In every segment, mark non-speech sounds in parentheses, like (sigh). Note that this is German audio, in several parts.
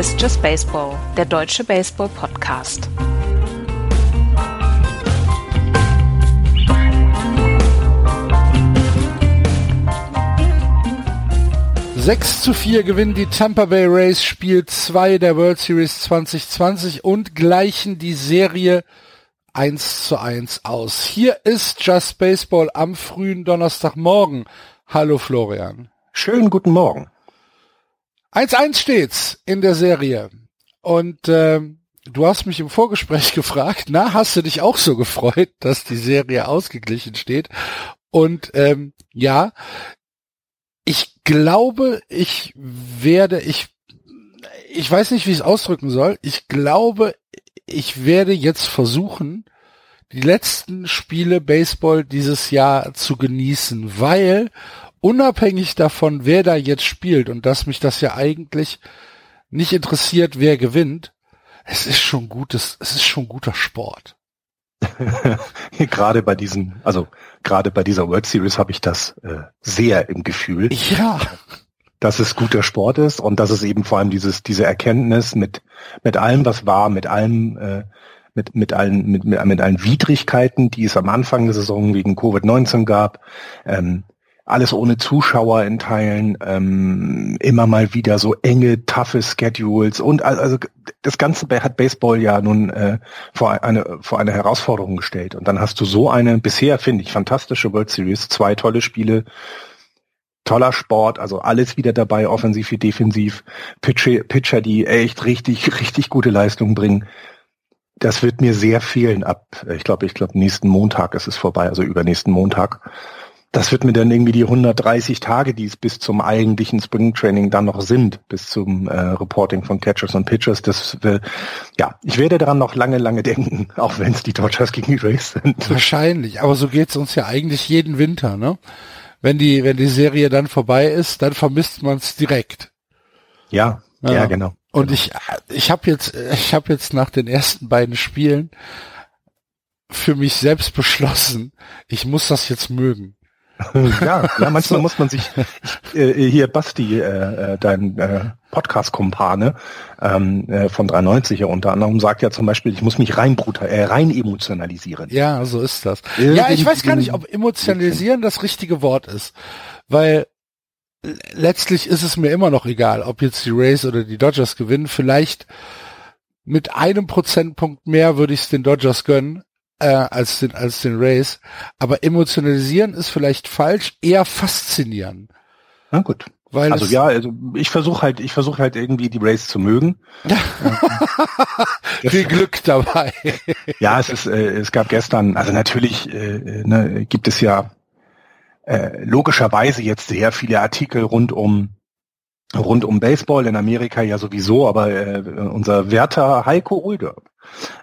Hier ist Just Baseball, der deutsche Baseball-Podcast. Sechs zu vier gewinnen die Tampa Bay Rays Spiel 2 der World Series 2020 und gleichen die Serie 1 zu 1 aus. Hier ist Just Baseball am frühen Donnerstagmorgen. Hallo Florian. Schönen guten Morgen. 1-1 steht's in der Serie. Und äh, du hast mich im Vorgespräch (laughs) gefragt, na, hast du dich auch so gefreut, dass die Serie ausgeglichen steht? Und ähm, ja, ich glaube, ich werde, ich, ich weiß nicht, wie ich es ausdrücken soll. Ich glaube, ich werde jetzt versuchen, die letzten Spiele Baseball dieses Jahr zu genießen, weil unabhängig davon, wer da jetzt spielt und dass mich das ja eigentlich nicht interessiert, wer gewinnt, es ist schon gutes, es ist schon guter Sport. (laughs) gerade bei diesen, also gerade bei dieser World Series habe ich das äh, sehr im Gefühl. Ja. Dass es guter Sport ist und dass es eben vor allem dieses, diese Erkenntnis mit, mit allem, was war, mit allem, äh, mit, mit allen, mit, mit, mit allen Widrigkeiten, die es am Anfang der Saison wegen Covid-19 gab, ähm, alles ohne Zuschauer in Teilen, ähm, immer mal wieder so enge, toughe Schedules und also das Ganze hat Baseball ja nun äh, vor eine vor eine Herausforderung gestellt. Und dann hast du so eine bisher finde ich fantastische World Series, zwei tolle Spiele, toller Sport, also alles wieder dabei, offensiv wie defensiv, Pitcher, Pitcher, die echt richtig richtig gute Leistungen bringen. Das wird mir sehr fehlen ab, ich glaube, ich glaube nächsten Montag ist es vorbei, also übernächsten Montag das wird mir dann irgendwie die 130 Tage, die es bis zum eigentlichen Springtraining dann noch sind, bis zum äh, Reporting von Catchers und Pitchers, das will, ja, ich werde daran noch lange, lange denken, (laughs) auch wenn es die Dodgers gegen die Rays sind. Wahrscheinlich, aber so geht's uns ja eigentlich jeden Winter, ne? Wenn die, wenn die Serie dann vorbei ist, dann vermisst man es direkt. Ja, ja, ja, genau. Und genau. ich, ich habe jetzt, ich habe jetzt nach den ersten beiden Spielen für mich selbst beschlossen, ich muss das jetzt mögen. (laughs) ja, ja, manchmal muss man sich äh, hier Basti, äh, äh, dein äh, Podcast-Kumpane ähm, äh, von 93 ja unter anderem sagt ja zum Beispiel, ich muss mich rein brutal, äh, rein emotionalisieren. Ja, so ist das. Äh, ja, ich weiß gar nicht, ob emotionalisieren das richtige Wort ist, weil letztlich ist es mir immer noch egal, ob jetzt die Rays oder die Dodgers gewinnen. Vielleicht mit einem Prozentpunkt mehr würde ich es den Dodgers gönnen, äh, als den als den Rays. Aber emotionalisieren ist vielleicht falsch, eher faszinieren. Na gut. Weil also ja, also ich versuche halt, ich versuche halt irgendwie die Rays zu mögen. (laughs) Viel Glück dabei. ja, es ist, äh, es gab gestern, also natürlich äh, ne, gibt es ja äh, logischerweise jetzt sehr viele Artikel rund um rund um Baseball in Amerika ja sowieso, aber äh, unser Werter Heiko Ulder,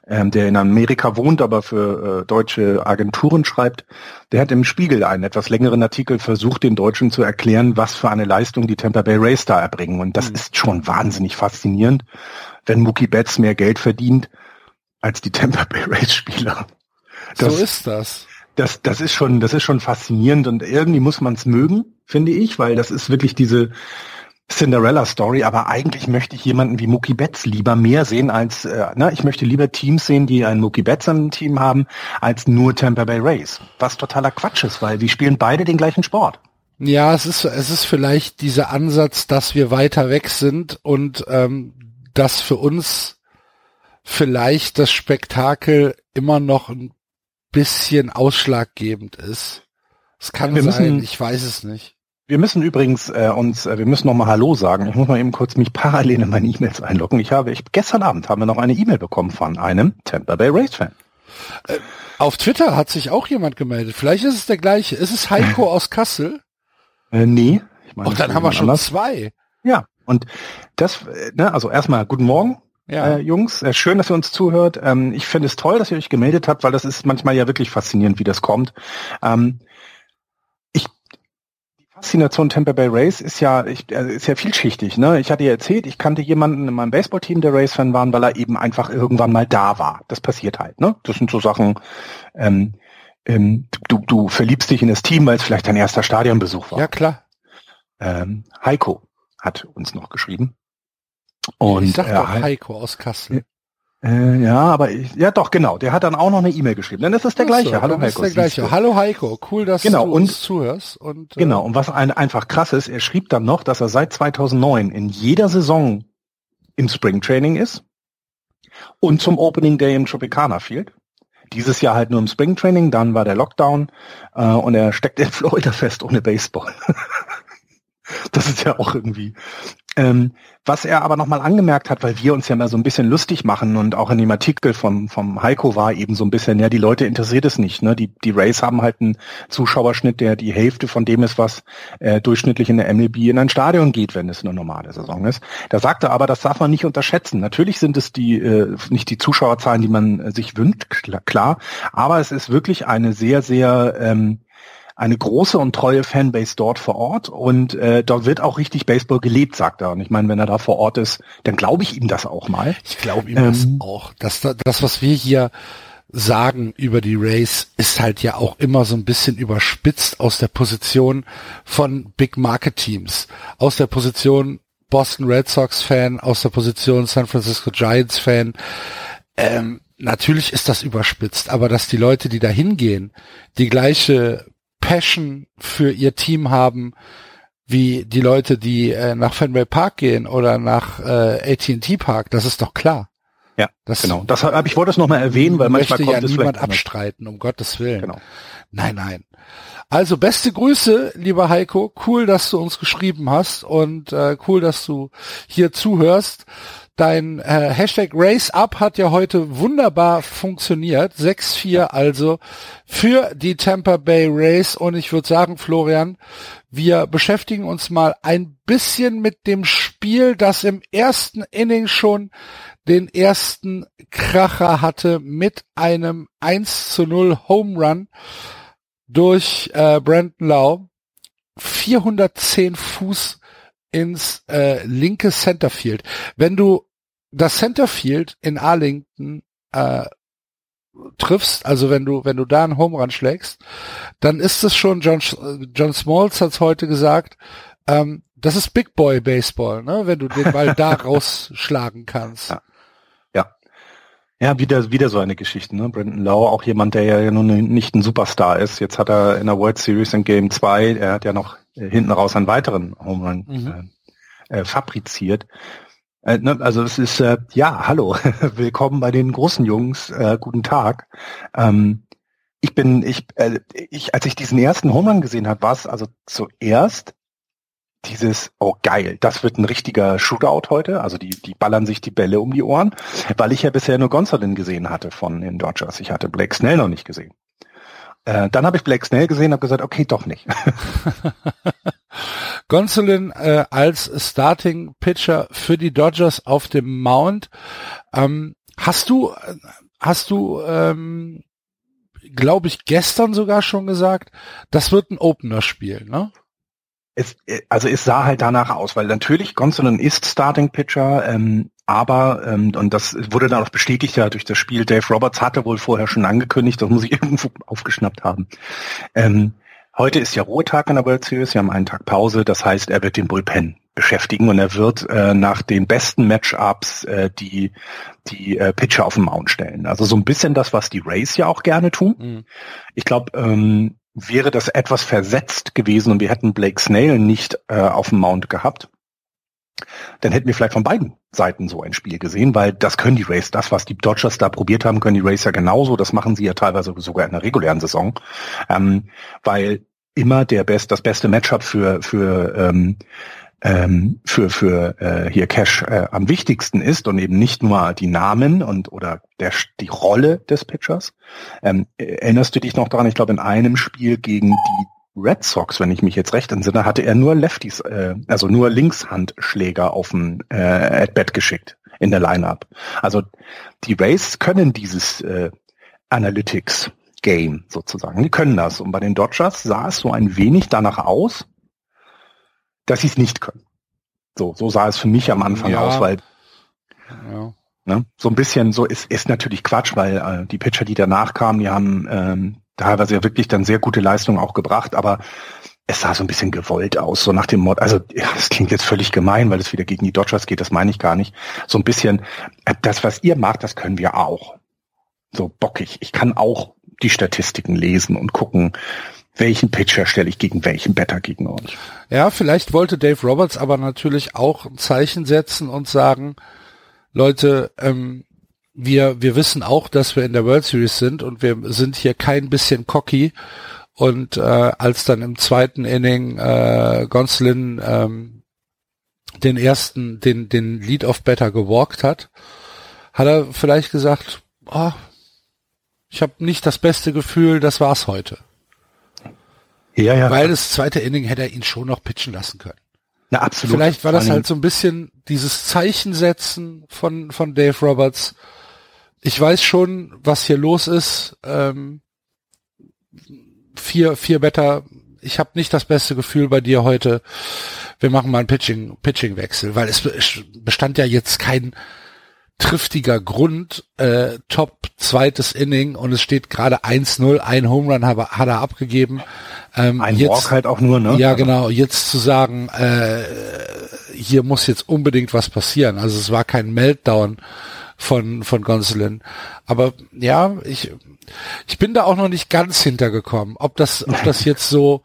ähm, der in Amerika wohnt, aber für äh, deutsche Agenturen schreibt, der hat im Spiegel einen etwas längeren Artikel versucht, den Deutschen zu erklären, was für eine Leistung die Tampa Bay Rays da erbringen. Und das mhm. ist schon wahnsinnig faszinierend, wenn Mookie Betts mehr Geld verdient als die Tampa Bay Rays Spieler. Das, so ist das. Das, das ist schon, das ist schon faszinierend und irgendwie muss man es mögen, finde ich, weil das ist wirklich diese, Cinderella-Story, aber eigentlich möchte ich jemanden wie Mookie Betts lieber mehr sehen als, äh, ne, ich möchte lieber Teams sehen, die einen Mookie Betts im Team haben, als nur Tampa Bay Rays. Was totaler Quatsch ist, weil die spielen beide den gleichen Sport. Ja, es ist, es ist vielleicht dieser Ansatz, dass wir weiter weg sind und ähm, dass für uns vielleicht das Spektakel immer noch ein bisschen ausschlaggebend ist. Es kann wir sein, müssen, ich weiß es nicht. Wir müssen übrigens äh, uns, äh, wir müssen noch mal Hallo sagen. Ich muss mal eben kurz mich parallel in meine E-Mails einloggen. Ich habe, ich, gestern Abend haben wir noch eine E-Mail bekommen von einem Tampa Bay Race Fan. Äh, auf Twitter hat sich auch jemand gemeldet. Vielleicht ist es der gleiche. Ist es Heiko aus Kassel? Äh, nee. Ich meine, Und dann haben wir schon anders. zwei. Ja. Und das, äh, ne, also erstmal guten Morgen. Ja. Äh, Jungs, äh, schön, dass ihr uns zuhört. Ähm, ich finde es toll, dass ihr euch gemeldet habt, weil das ist manchmal ja wirklich faszinierend, wie das kommt. Ähm, Faszination Tampa Bay Rays ist ja ich, äh, ist ja vielschichtig. Ne? Ich hatte ja erzählt, ich kannte jemanden in meinem Baseballteam, der Rays-Fan waren, weil er eben einfach irgendwann mal da war. Das passiert halt. Ne? Das sind so Sachen. Ähm, ähm, du, du verliebst dich in das Team, weil es vielleicht dein erster Stadionbesuch war. Ja klar. Ähm, Heiko hat uns noch geschrieben. Und ich sag doch Heiko aus Kassel. Äh, ja, aber ich, ja doch, genau. Der hat dann auch noch eine E-Mail geschrieben. Dann ist es der Ach gleiche. So, Hallo Heiko. der gleiche. Hallo Heiko, cool, dass genau, du und, uns zuhörst. Und, äh, genau, und was ein, einfach krass ist, er schrieb dann noch, dass er seit 2009 in jeder Saison im Springtraining ist und zum Opening Day im Tropicana Field. Dieses Jahr halt nur im Springtraining, dann war der Lockdown äh, und er steckt in Florida fest ohne Baseball. (laughs) das ist ja auch irgendwie ähm, was er aber nochmal angemerkt hat, weil wir uns ja mal so ein bisschen lustig machen und auch in dem Artikel vom, vom Heiko war eben so ein bisschen, ja, die Leute interessiert es nicht. Ne? Die, die Rays haben halt einen Zuschauerschnitt, der die Hälfte von dem ist, was äh, durchschnittlich in der MLB in ein Stadion geht, wenn es eine normale Saison ist. Da sagte er aber, das darf man nicht unterschätzen. Natürlich sind es die äh, nicht die Zuschauerzahlen, die man äh, sich wünscht, klar, aber es ist wirklich eine sehr, sehr ähm, eine große und treue Fanbase dort vor Ort und äh, dort wird auch richtig Baseball gelebt, sagt er. Und ich meine, wenn er da vor Ort ist, dann glaube ich ihm das auch mal. Ich glaube ihm ähm, das auch. Das, das, was wir hier sagen über die Race, ist halt ja auch immer so ein bisschen überspitzt aus der Position von Big Market Teams, aus der Position Boston Red Sox Fan, aus der Position San Francisco Giants Fan. Ähm, natürlich ist das überspitzt, aber dass die Leute, die da hingehen, die gleiche Passion für ihr Team haben, wie die Leute, die äh, nach Fenway Park gehen oder nach äh, AT&T Park, das ist doch klar. Ja, das genau. Das habe ich wollte es noch mal erwähnen, weil möchte manchmal kommt ja niemand abstreiten, um Gottes Willen. Genau. Nein, nein. Also beste Grüße, lieber Heiko. Cool, dass du uns geschrieben hast und äh, cool, dass du hier zuhörst. Dein äh, Hashtag RaceUp hat ja heute wunderbar funktioniert. 6-4 also für die Tampa Bay Race. Und ich würde sagen, Florian, wir beschäftigen uns mal ein bisschen mit dem Spiel, das im ersten Inning schon den ersten Kracher hatte mit einem 1 zu 0 Home Run durch äh, Brandon Lau. 410 Fuß ins äh, linke Centerfield. Wenn du das Centerfield in Arlington äh, triffst, also wenn du wenn du da einen Home Run schlägst, dann ist es schon John John Smalls hat's heute gesagt, ähm, das ist Big Boy Baseball, ne? Wenn du den Ball da (laughs) rausschlagen kannst. Ja. ja. Ja, wieder, wieder so eine Geschichte, ne? Brandon Lau, auch jemand, der ja nun nicht ein Superstar ist. Jetzt hat er in der World Series in Game 2, er hat ja noch äh, hinten raus einen weiteren Home Run mhm. äh, äh, fabriziert. Äh, ne, also es ist, äh, ja, hallo, (laughs) willkommen bei den großen Jungs, äh, guten Tag. Ähm, ich bin, ich, äh, ich, als ich diesen ersten Home gesehen habe, war es also zuerst dieses, oh geil, das wird ein richtiger Shootout heute. Also die, die ballern sich die Bälle um die Ohren, weil ich ja bisher nur Gonsolin gesehen hatte von den Dodgers. Ich hatte Blake Snell noch nicht gesehen. Äh, dann habe ich Blake Snell gesehen und habe gesagt, okay, doch nicht. (laughs) (laughs) Gonsolin äh, als Starting Pitcher für die Dodgers auf dem Mount. Ähm, hast du, hast du, ähm, glaube ich, gestern sogar schon gesagt, das wird ein Opener-Spiel, ne? Es, also es sah halt danach aus, weil natürlich Gonsolin ist Starting Pitcher, ähm, aber, ähm, und das wurde dann auch bestätigt ja durch das Spiel, Dave Roberts hatte wohl vorher schon angekündigt, das muss ich (laughs) irgendwo aufgeschnappt haben. Ähm, Heute ist ja Ruhetag in der World Series, wir haben einen Tag Pause, das heißt, er wird den Bullpen beschäftigen und er wird äh, nach den besten Matchups äh, die die äh, Pitcher auf den Mount stellen. Also so ein bisschen das, was die Rays ja auch gerne tun. Mhm. Ich glaube, ähm, wäre das etwas versetzt gewesen und wir hätten Blake Snail nicht äh, auf dem Mount gehabt, dann hätten wir vielleicht von beiden Seiten so ein Spiel gesehen, weil das können die Rays, das, was die Dodgers da probiert haben, können die Rays ja genauso. Das machen sie ja teilweise sogar in der regulären Saison, ähm, weil immer der best, das beste Matchup für für ähm, ähm, für für äh, hier Cash äh, am wichtigsten ist und eben nicht nur die Namen und oder der die Rolle des Pitchers. Ähm, erinnerst du dich noch daran? Ich glaube in einem Spiel gegen die Red Sox, wenn ich mich jetzt recht entsinne, hatte er nur Lefties, äh, also nur Linkshandschläger auf dem äh, At-Bat geschickt in der Lineup. Also die Rays können dieses äh, Analytics Game sozusagen. Die können das. Und bei den Dodgers sah es so ein wenig danach aus, dass sie es nicht können. So, so sah es für mich am Anfang ja. aus, weil ja. ne, so ein bisschen so ist, ist natürlich Quatsch, weil äh, die Pitcher, die danach kamen, die haben ähm, teilweise ja wirklich dann sehr gute Leistungen auch gebracht, aber es sah so ein bisschen gewollt aus, so nach dem Mod, also ja, das klingt jetzt völlig gemein, weil es wieder gegen die Dodgers geht, das meine ich gar nicht. So ein bisschen, äh, das, was ihr macht, das können wir auch. So bockig. Ich kann auch die Statistiken lesen und gucken, welchen Pitcher stelle ich gegen welchen Better gegen euch. Ja, vielleicht wollte Dave Roberts aber natürlich auch ein Zeichen setzen und sagen, Leute, ähm, wir, wir wissen auch, dass wir in der World Series sind und wir sind hier kein bisschen cocky. Und äh, als dann im zweiten Inning äh, Gonslin ähm, den ersten, den, den Lead of Better gewalkt hat, hat er vielleicht gesagt, oh, ich habe nicht das beste Gefühl, das war's heute. Ja, ja. Weil das zweite Inning hätte er ihn schon noch pitchen lassen können. Na, absolut. Vielleicht war das halt so ein bisschen dieses Zeichensetzen von, von Dave Roberts. Ich weiß schon, was hier los ist. Ähm, vier, vier Better. Ich habe nicht das beste Gefühl bei dir heute. Wir machen mal einen Pitching, Pitching-Wechsel, weil es bestand ja jetzt kein triftiger Grund, äh, Top zweites Inning und es steht gerade 1-0, ein Home Run hat, hat er abgegeben. Ähm, ein jetzt, Walk halt auch nur, ne? Ja, genau. Jetzt zu sagen, äh, hier muss jetzt unbedingt was passieren. Also es war kein Meltdown von von Gonsolin. Aber ja, ich ich bin da auch noch nicht ganz hintergekommen, ob das ob das (laughs) jetzt so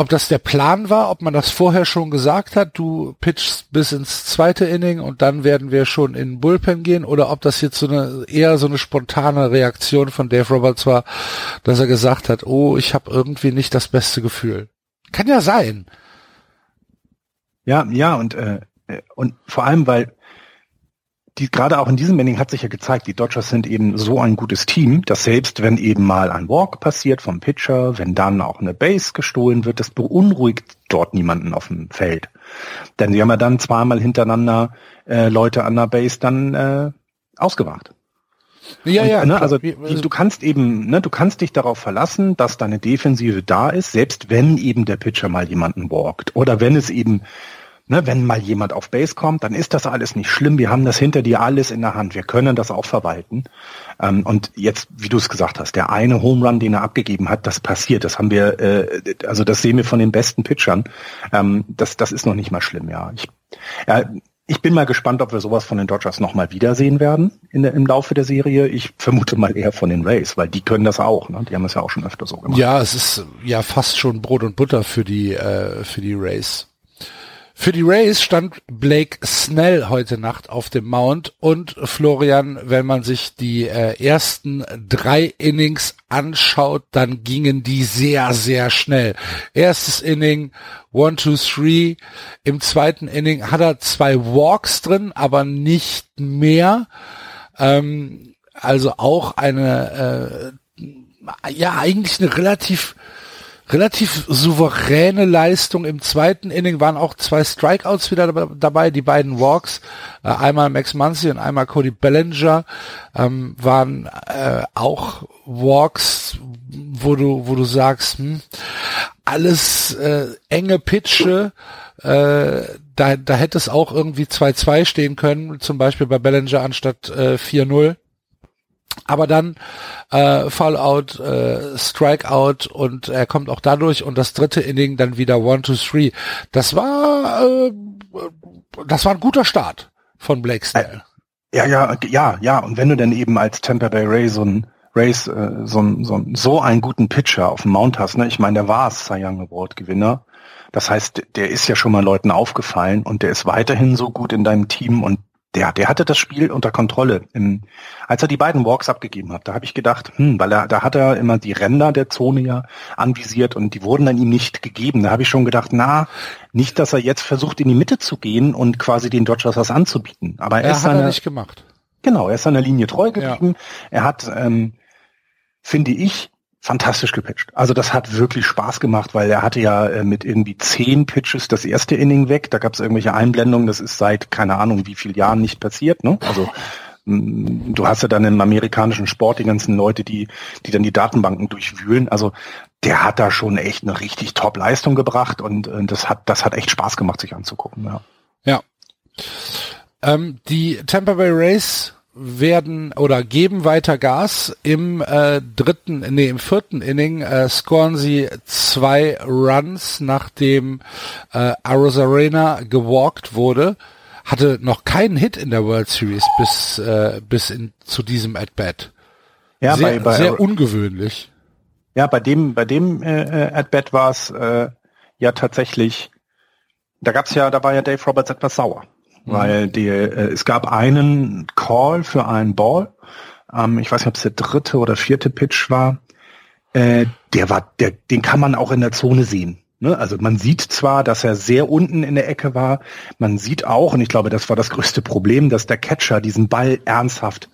ob das der Plan war, ob man das vorher schon gesagt hat, du pitchst bis ins zweite Inning und dann werden wir schon in Bullpen gehen oder ob das jetzt so eine eher so eine spontane Reaktion von Dave Roberts war, dass er gesagt hat, oh, ich habe irgendwie nicht das beste Gefühl. Kann ja sein. Ja, ja und äh, und vor allem, weil die gerade auch in diesem Inning hat sich ja gezeigt, die Dodgers sind eben so ein gutes Team, dass selbst wenn eben mal ein Walk passiert vom Pitcher, wenn dann auch eine Base gestohlen wird, das beunruhigt dort niemanden auf dem Feld. Denn sie haben ja dann zweimal hintereinander äh, Leute an der Base dann äh, ausgewacht. Ja, und, ja. Ne, also die, du kannst eben, ne, du kannst dich darauf verlassen, dass deine Defensive da ist, selbst wenn eben der Pitcher mal jemanden walkt oder wenn es eben Ne, wenn mal jemand auf Base kommt, dann ist das alles nicht schlimm. Wir haben das hinter dir alles in der Hand. Wir können das auch verwalten. Ähm, und jetzt, wie du es gesagt hast, der eine Home Run, den er abgegeben hat, das passiert. Das haben wir, äh, also das sehen wir von den besten Pitchern. Ähm, das, das ist noch nicht mal schlimm, ja. Ich, ja, ich bin mal gespannt, ob wir sowas von den Dodgers nochmal wiedersehen werden in der, im Laufe der Serie. Ich vermute mal eher von den Rays, weil die können das auch. Ne? Die haben es ja auch schon öfter so gemacht. Ja, es ist ja fast schon Brot und Butter für die äh, für die Rays. Für die Rays stand Blake Snell heute Nacht auf dem Mount und Florian, wenn man sich die äh, ersten drei Innings anschaut, dann gingen die sehr, sehr schnell. Erstes Inning, one, two, three. Im zweiten Inning hat er zwei Walks drin, aber nicht mehr. Ähm, also auch eine, äh, ja, eigentlich eine relativ relativ souveräne Leistung. Im zweiten Inning waren auch zwei Strikeouts wieder dabei, die beiden Walks, äh, einmal Max Muncy und einmal Cody Bellinger, ähm, waren äh, auch Walks, wo du, wo du sagst, hm, alles äh, enge Pitche, äh, da, da hätte es auch irgendwie 2-2 stehen können, zum Beispiel bei Bellinger anstatt äh, 4-0. Aber dann äh, Fallout, äh, Strikeout und er kommt auch dadurch und das dritte Inning dann wieder One, Two, Three. Das war äh, das war ein guter Start von Blake Snell. Ja, ja, ja, ja. Und wenn du dann eben als Tampa Bay Ray so ein Rays äh, so, so, so einen guten Pitcher auf dem Mount hast, ne? Ich meine, der war Cy Young Award Gewinner. Das heißt, der ist ja schon mal Leuten aufgefallen und der ist weiterhin so gut in deinem Team und der, der hatte das Spiel unter Kontrolle. Im, als er die beiden Walks abgegeben hat, da habe ich gedacht, hm, weil er, da hat er immer die Ränder der Zone ja anvisiert und die wurden dann ihm nicht gegeben. Da habe ich schon gedacht, na, nicht, dass er jetzt versucht, in die Mitte zu gehen und quasi den Dodgers was anzubieten. Aber er, er ist hat seine, er nicht gemacht. Genau, er ist seiner Linie treu geblieben. Ja. Er hat, ähm, finde ich, fantastisch gepitcht. Also das hat wirklich Spaß gemacht, weil er hatte ja äh, mit irgendwie zehn Pitches das erste Inning weg. Da gab es irgendwelche Einblendungen. Das ist seit keine Ahnung wie vielen Jahren nicht passiert. Ne? Also mm, du hast ja dann im amerikanischen Sport die ganzen Leute, die die dann die Datenbanken durchwühlen. Also der hat da schon echt eine richtig Top-Leistung gebracht und äh, das hat das hat echt Spaß gemacht, sich anzugucken. Ja. Ja. Ähm, die Tampa Bay Rays werden oder geben weiter Gas. Im äh, dritten, nee, im vierten Inning äh, scoren sie zwei Runs, nachdem äh, Arozarena gewalkt wurde. Hatte noch keinen Hit in der World Series bis äh, bis in, zu diesem At-Bat. Ja, sehr, bei, bei, sehr ungewöhnlich. Ja, bei dem bei dem äh, äh At-Bat war es äh, ja tatsächlich. Da gab's ja, da war ja Dave Roberts etwas sauer Mhm. weil die, äh, es gab einen Call für einen Ball. Ähm, ich weiß nicht, ob es der dritte oder vierte Pitch war. Äh, der war, der, den kann man auch in der Zone sehen. Ne? Also man sieht zwar, dass er sehr unten in der Ecke war, man sieht auch, und ich glaube, das war das größte Problem, dass der Catcher diesen Ball ernsthaft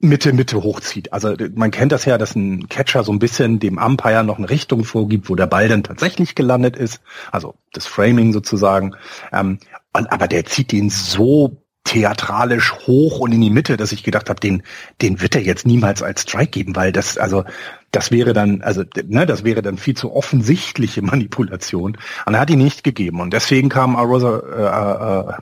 Mitte, Mitte hochzieht. Also man kennt das ja, dass ein Catcher so ein bisschen dem Umpire noch eine Richtung vorgibt, wo der Ball dann tatsächlich gelandet ist. Also das Framing sozusagen. Ähm, und, aber der zieht den so theatralisch hoch und in die Mitte, dass ich gedacht habe, den, den wird er jetzt niemals als Strike geben, weil das, also, das wäre dann, also, ne, das wäre dann viel zu offensichtliche Manipulation. Und er hat ihn nicht gegeben. Und deswegen kam Arosa, äh, äh,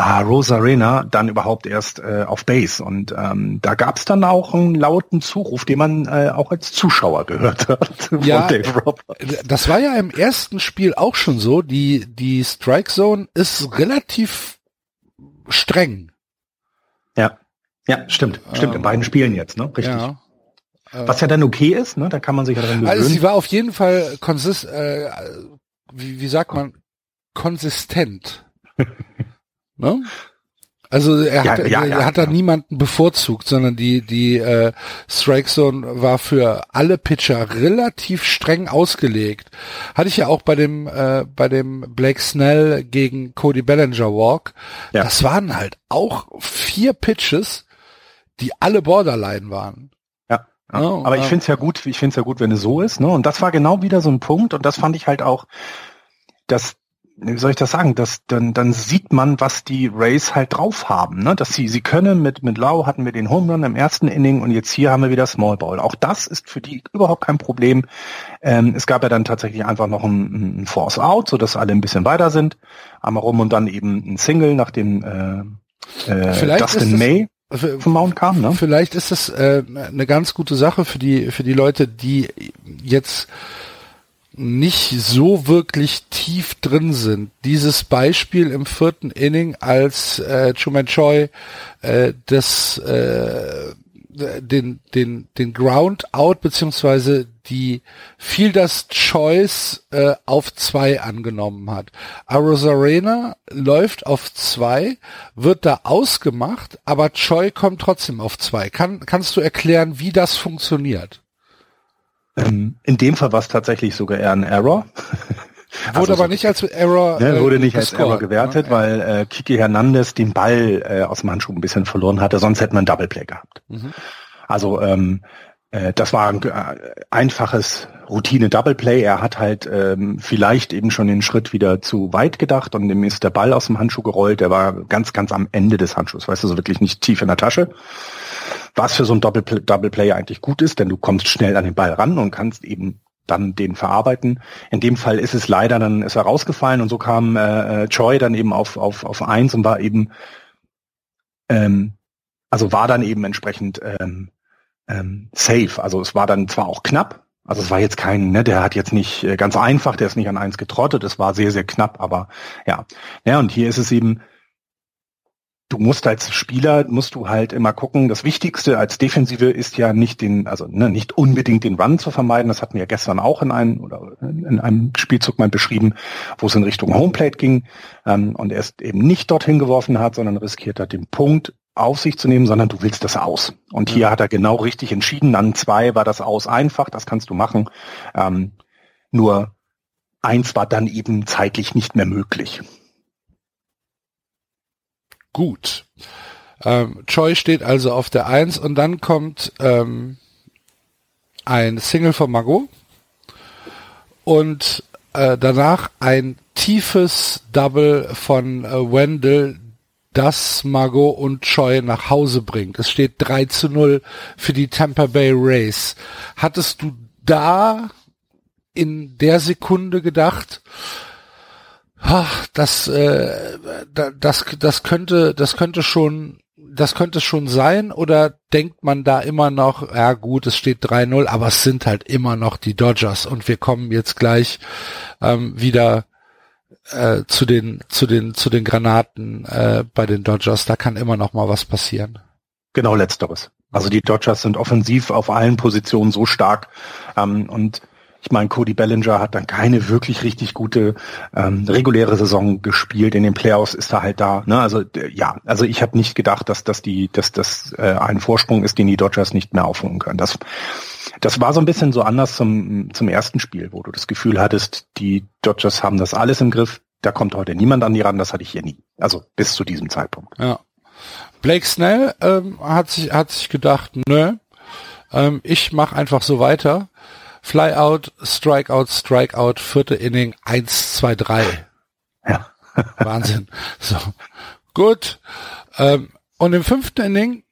ah, Rosarena dann überhaupt erst äh, auf Base. Und ähm, da gab es dann auch einen lauten Zuruf, den man äh, auch als Zuschauer gehört hat. Ja, das war ja im ersten Spiel auch schon so. Die, die Strike Zone ist relativ streng. Ja, ja, stimmt. Stimmt, ähm, in beiden Spielen jetzt, ne? Richtig. Ja. Was ja dann okay ist, ne? Da kann man sich ja dran gewöhnen. Also sie war auf jeden Fall konsist, äh, wie, wie sagt man, konsistent. (laughs) Ne? Also er hat, ja, ja, er hat da niemanden bevorzugt, sondern die die äh, Strike Zone war für alle Pitcher relativ streng ausgelegt. Hatte ich ja auch bei dem äh, bei dem Blake Snell gegen Cody Bellinger Walk. Das waren halt auch vier Pitches, die alle Borderline waren. Ja, ja. Oh, aber ich finde es ja gut, ich finde es ja gut, wenn es so ist. Ne? Und das war genau wieder so ein Punkt und das fand ich halt auch, dass wie soll ich das sagen, dass dann, dann sieht man, was die Rays halt drauf haben, ne? Dass sie, sie können mit, mit Lau hatten wir den Home Run im ersten Inning und jetzt hier haben wir wieder Small Ball. Auch das ist für die überhaupt kein Problem. Ähm, es gab ja dann tatsächlich einfach noch ein, ein Force Out, so dass alle ein bisschen weiter sind. Einmal rum und dann eben ein Single nach dem äh, äh, Dustin May vom Mount kam, ne? Vielleicht ist das äh, eine ganz gute Sache für die für die Leute, die jetzt nicht so wirklich tief drin sind. Dieses Beispiel im vierten Inning, als äh, Truman Choi äh, das äh, den den den Ground Out beziehungsweise die Fielders Choice äh, auf zwei angenommen hat. Arozarena läuft auf zwei, wird da ausgemacht, aber Choi kommt trotzdem auf zwei. Kann, kannst du erklären, wie das funktioniert? Ähm, in dem Fall war es tatsächlich sogar eher ein Error. (laughs) Wurde also aber so, nicht als Error. Ne, wurde nicht gescored, als Error gewertet, ne? weil äh, Kiki Hernandez den Ball äh, aus dem Handschuh ein bisschen verloren hatte, sonst hätte man Double Play gehabt. Mhm. Also ähm, äh, das war ein äh, einfaches Routine Double Play. Er hat halt ähm, vielleicht eben schon den Schritt wieder zu weit gedacht und ihm ist der Ball aus dem Handschuh gerollt. Der war ganz, ganz am Ende des Handschuhs, weißt du, so wirklich nicht tief in der Tasche was für so ein Double, Double Player eigentlich gut ist, denn du kommst schnell an den Ball ran und kannst eben dann den verarbeiten. In dem Fall ist es leider dann ist er rausgefallen und so kam äh, äh, Choi dann eben auf auf auf eins und war eben ähm, also war dann eben entsprechend ähm, ähm, safe. Also es war dann zwar auch knapp, also es war jetzt kein, ne, der hat jetzt nicht äh, ganz einfach, der ist nicht an eins getrottet, es war sehr, sehr knapp, aber ja. Ja, und hier ist es eben, du musst als Spieler, musst du halt immer gucken, das Wichtigste als Defensive ist ja nicht den, also ne, nicht unbedingt den Run zu vermeiden, das hatten wir ja gestern auch in einem, oder in einem Spielzug mal beschrieben, wo es in Richtung Homeplate ging ähm, und er es eben nicht dorthin geworfen hat, sondern riskiert hat, den Punkt auf sich zu nehmen, sondern du willst das aus. Und hier hat er genau richtig entschieden. An zwei war das aus einfach, das kannst du machen. Ähm, nur eins war dann eben zeitlich nicht mehr möglich gut. Ähm, Choi steht also auf der Eins und dann kommt ähm, ein Single von Margot und äh, danach ein tiefes Double von äh, Wendell, das Margot und Choi nach Hause bringt. Es steht 3 zu 0 für die Tampa Bay Race. Hattest du da in der Sekunde gedacht, Ach, das, äh, das, das könnte, das könnte schon das könnte schon sein oder denkt man da immer noch, ja gut, es steht 3-0, aber es sind halt immer noch die Dodgers und wir kommen jetzt gleich ähm, wieder äh, zu den zu den zu den Granaten äh, bei den Dodgers. Da kann immer noch mal was passieren. Genau letzteres. Also die Dodgers sind offensiv auf allen Positionen so stark ähm, und ich meine, Cody Bellinger hat dann keine wirklich richtig gute ähm, reguläre Saison gespielt. In den Playoffs ist er halt da. Ne? Also ja, also ich habe nicht gedacht, dass, dass die, dass das äh, ein Vorsprung ist, den die Dodgers nicht mehr aufholen können. Das, das war so ein bisschen so anders zum, zum ersten Spiel, wo du das Gefühl hattest, die Dodgers haben das alles im Griff. Da kommt heute niemand an die ran. Das hatte ich hier nie. Also bis zu diesem Zeitpunkt. Ja. Blake Snell ähm, hat sich hat sich gedacht, nö, ähm, ich mache einfach so weiter Flyout, Strikeout, Strikeout, vierte Inning, eins, zwei, drei. Ja. (laughs) Wahnsinn. So. Gut. Ähm, und im fünften Inning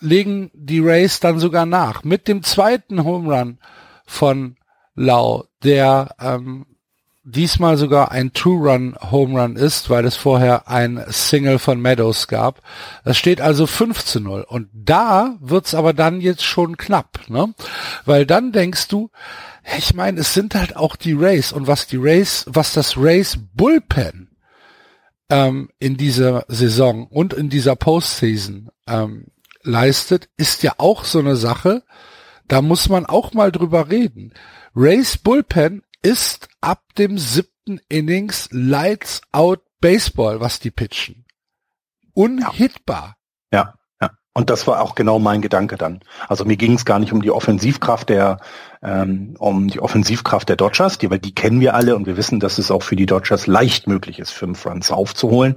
legen die Rays dann sogar nach. Mit dem zweiten Home Run von Lau, der ähm, diesmal sogar ein Two-Run-Home Run ist, weil es vorher ein Single von Meadows gab. Es steht also 5 zu 0. Und da wird's aber dann jetzt schon knapp, ne? Weil dann denkst du, ich meine, es sind halt auch die Rays und was die Rays, was das Rays Bullpen ähm, in dieser Saison und in dieser Postseason ähm, leistet, ist ja auch so eine Sache. Da muss man auch mal drüber reden. Rays Bullpen ist ab dem siebten Innings Lights Out Baseball, was die pitchen. Unhittbar. Ja, ja. Und das war auch genau mein Gedanke dann. Also mir ging es gar nicht um die Offensivkraft der, ähm, um die Offensivkraft der Dodgers, die, weil die kennen wir alle und wir wissen, dass es auch für die Dodgers leicht möglich ist, fünf Runs aufzuholen.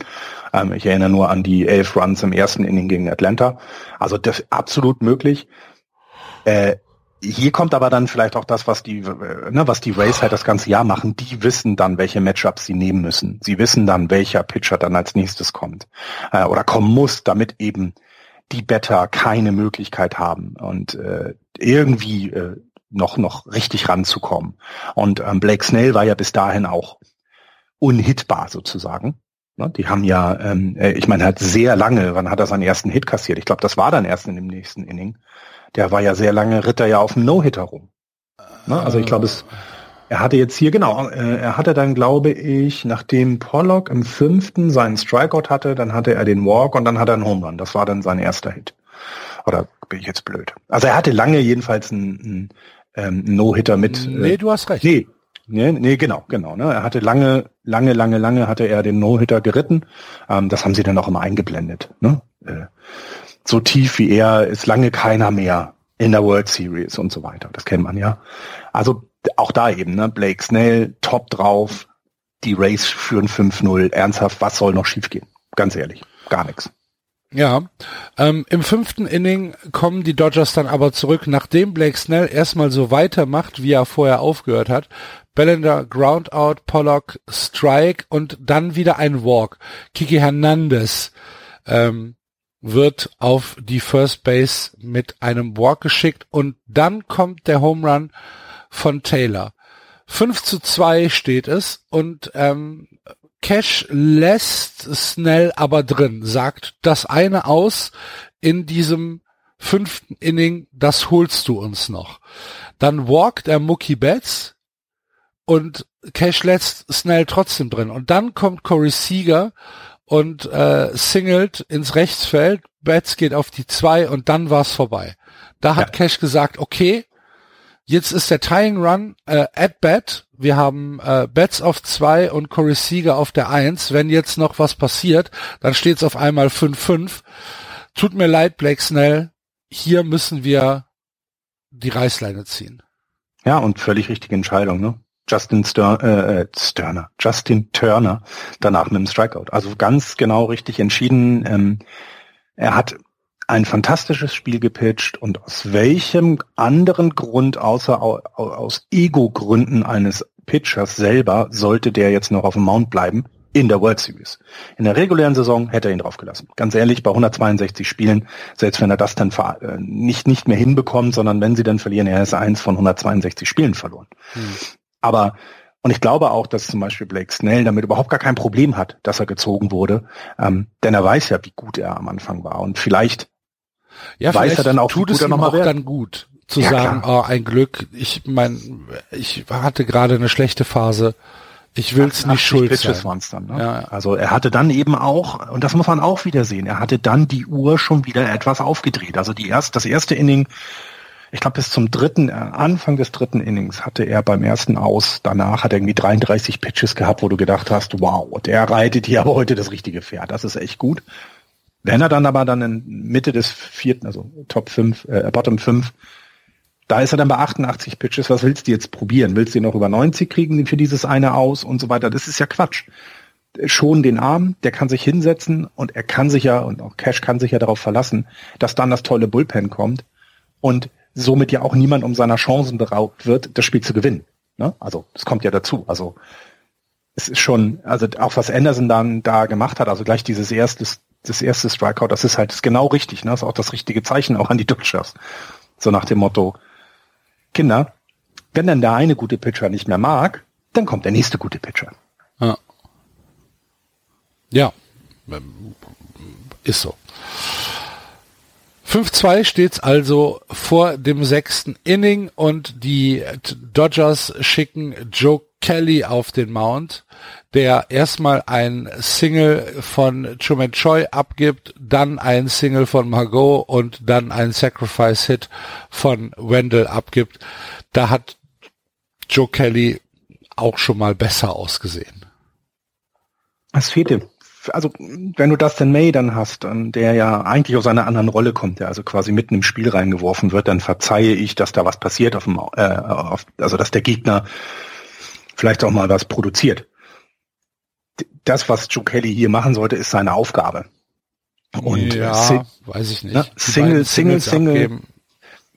Ähm, ich erinnere nur an die elf Runs im ersten Inning gegen Atlanta. Also das absolut möglich. Äh, hier kommt aber dann vielleicht auch das, was die, äh, ne, was die Rays halt das ganze Jahr machen. Die wissen dann, welche Matchups sie nehmen müssen. Sie wissen dann, welcher Pitcher dann als nächstes kommt äh, oder kommen muss, damit eben die Better keine Möglichkeit haben und äh, irgendwie äh, noch noch richtig ranzukommen. Und ähm, Blake Snell war ja bis dahin auch unhittbar sozusagen. Ne, die haben ja, ähm, äh, ich meine, halt sehr lange. Wann hat er seinen ersten Hit kassiert? Ich glaube, das war dann erst in dem nächsten Inning der war ja sehr lange Ritter ja auf dem No-Hitter rum. Ne? Also ich glaube, es, er hatte jetzt hier, genau, äh, er hatte dann, glaube ich, nachdem Pollock im fünften seinen Strikeout hatte, dann hatte er den Walk und dann hat er einen Home Run. Das war dann sein erster Hit. Oder bin ich jetzt blöd? Also er hatte lange jedenfalls einen, einen ähm, No-Hitter mit. Äh, nee, du hast recht. Nee, Nee, nee, genau, genau. Ne? Er hatte lange, lange, lange, lange hatte er den No-Hitter geritten. Ähm, das haben sie dann auch immer eingeblendet. Ne? Äh, so tief wie er ist lange keiner mehr in der World Series und so weiter. Das kennt man ja. Also auch da eben, ne? Blake Snell, top drauf, die Race führen 5-0. Ernsthaft, was soll noch schiefgehen? Ganz ehrlich, gar nichts. Ja, ähm, im fünften Inning kommen die Dodgers dann aber zurück, nachdem Blake Snell erstmal so weitermacht, wie er vorher aufgehört hat. Bellinger Groundout, Pollock Strike und dann wieder ein Walk. Kiki Hernandez ähm, wird auf die First Base mit einem Walk geschickt und dann kommt der Home Run von Taylor. 5 zu 2 steht es und ähm, Cash lässt Snell aber drin, sagt das eine aus in diesem fünften Inning, das holst du uns noch. Dann walkt er Mookie Betts und Cash lässt Snell trotzdem drin. Und dann kommt Corey Seager und äh, singelt ins Rechtsfeld, Betts geht auf die zwei und dann war's vorbei. Da hat ja. Cash gesagt, okay, jetzt ist der Tying Run äh, at bat. Wir haben äh, Betts auf zwei und Corey Seager auf der eins. Wenn jetzt noch was passiert, dann steht's auf einmal 5-5. Tut mir leid, Blake Snell. Hier müssen wir die Reißleine ziehen. Ja, und völlig richtige Entscheidung, ne? Justin Ster äh, Sterner, Justin Turner danach mit dem Strikeout. Also ganz genau richtig entschieden. Ähm, er hat ein fantastisches Spiel gepitcht und aus welchem anderen Grund außer aus Ego-Gründen eines Pitchers selber sollte der jetzt noch auf dem Mount bleiben in der World Series. In der regulären Saison hätte er ihn draufgelassen. Ganz ehrlich, bei 162 Spielen, selbst wenn er das dann äh, nicht, nicht mehr hinbekommt, sondern wenn sie dann verlieren, er ist eins von 162 Spielen verloren. Hm. Aber Und ich glaube auch, dass zum Beispiel Blake Snell damit überhaupt gar kein Problem hat, dass er gezogen wurde. Ähm, denn er weiß ja, wie gut er am Anfang war. Und vielleicht ja, weiß er dann auch, tut es ihm auch dann gut zu ja, sagen, oh, ein Glück. Ich mein, ich hatte gerade eine schlechte Phase. Ich will es nicht schuld Pitches sein. Dann, ne? ja. Also er hatte dann eben auch, und das muss man auch wieder sehen, er hatte dann die Uhr schon wieder etwas aufgedreht. Also die erst, das erste Inning ich glaube, bis zum dritten, äh, Anfang des dritten Innings hatte er beim ersten Aus, danach hat er irgendwie 33 Pitches gehabt, wo du gedacht hast, wow, der reitet hier aber heute das richtige Pferd. Das ist echt gut. Wenn er dann aber dann in Mitte des vierten, also Top 5, äh, Bottom 5, da ist er dann bei 88 Pitches. Was willst du jetzt probieren? Willst du ihn noch über 90 kriegen für dieses eine aus und so weiter? Das ist ja Quatsch. Schon den Arm, der kann sich hinsetzen und er kann sich ja, und auch Cash kann sich ja darauf verlassen, dass dann das tolle Bullpen kommt. Und somit ja auch niemand um seiner Chancen beraubt wird, das Spiel zu gewinnen. Ne? Also das kommt ja dazu. Also es ist schon, also auch was Anderson dann da gemacht hat, also gleich dieses erste, das erste Strikeout, das ist halt genau richtig. Ne? Das ist auch das richtige Zeichen auch an die Dodgers. So nach dem Motto, Kinder, wenn dann der eine gute Pitcher nicht mehr mag, dann kommt der nächste gute Pitcher. Ja. Ja, ist so. 5-2 steht's also vor dem sechsten Inning und die Dodgers schicken Joe Kelly auf den Mount, der erstmal ein Single von Truman Choi abgibt, dann ein Single von Margot und dann ein Sacrifice Hit von Wendell abgibt. Da hat Joe Kelly auch schon mal besser ausgesehen. Es fehlte also wenn du Dustin May dann hast, ähm, der ja eigentlich aus einer anderen Rolle kommt, der also quasi mitten im Spiel reingeworfen wird, dann verzeihe ich, dass da was passiert auf dem, äh, auf, also dass der Gegner vielleicht auch mal was produziert. Das, was Joe Kelly hier machen sollte, ist seine Aufgabe. Und ja, weiß ich nicht. Ne? Single, Single, Single. Abgeben.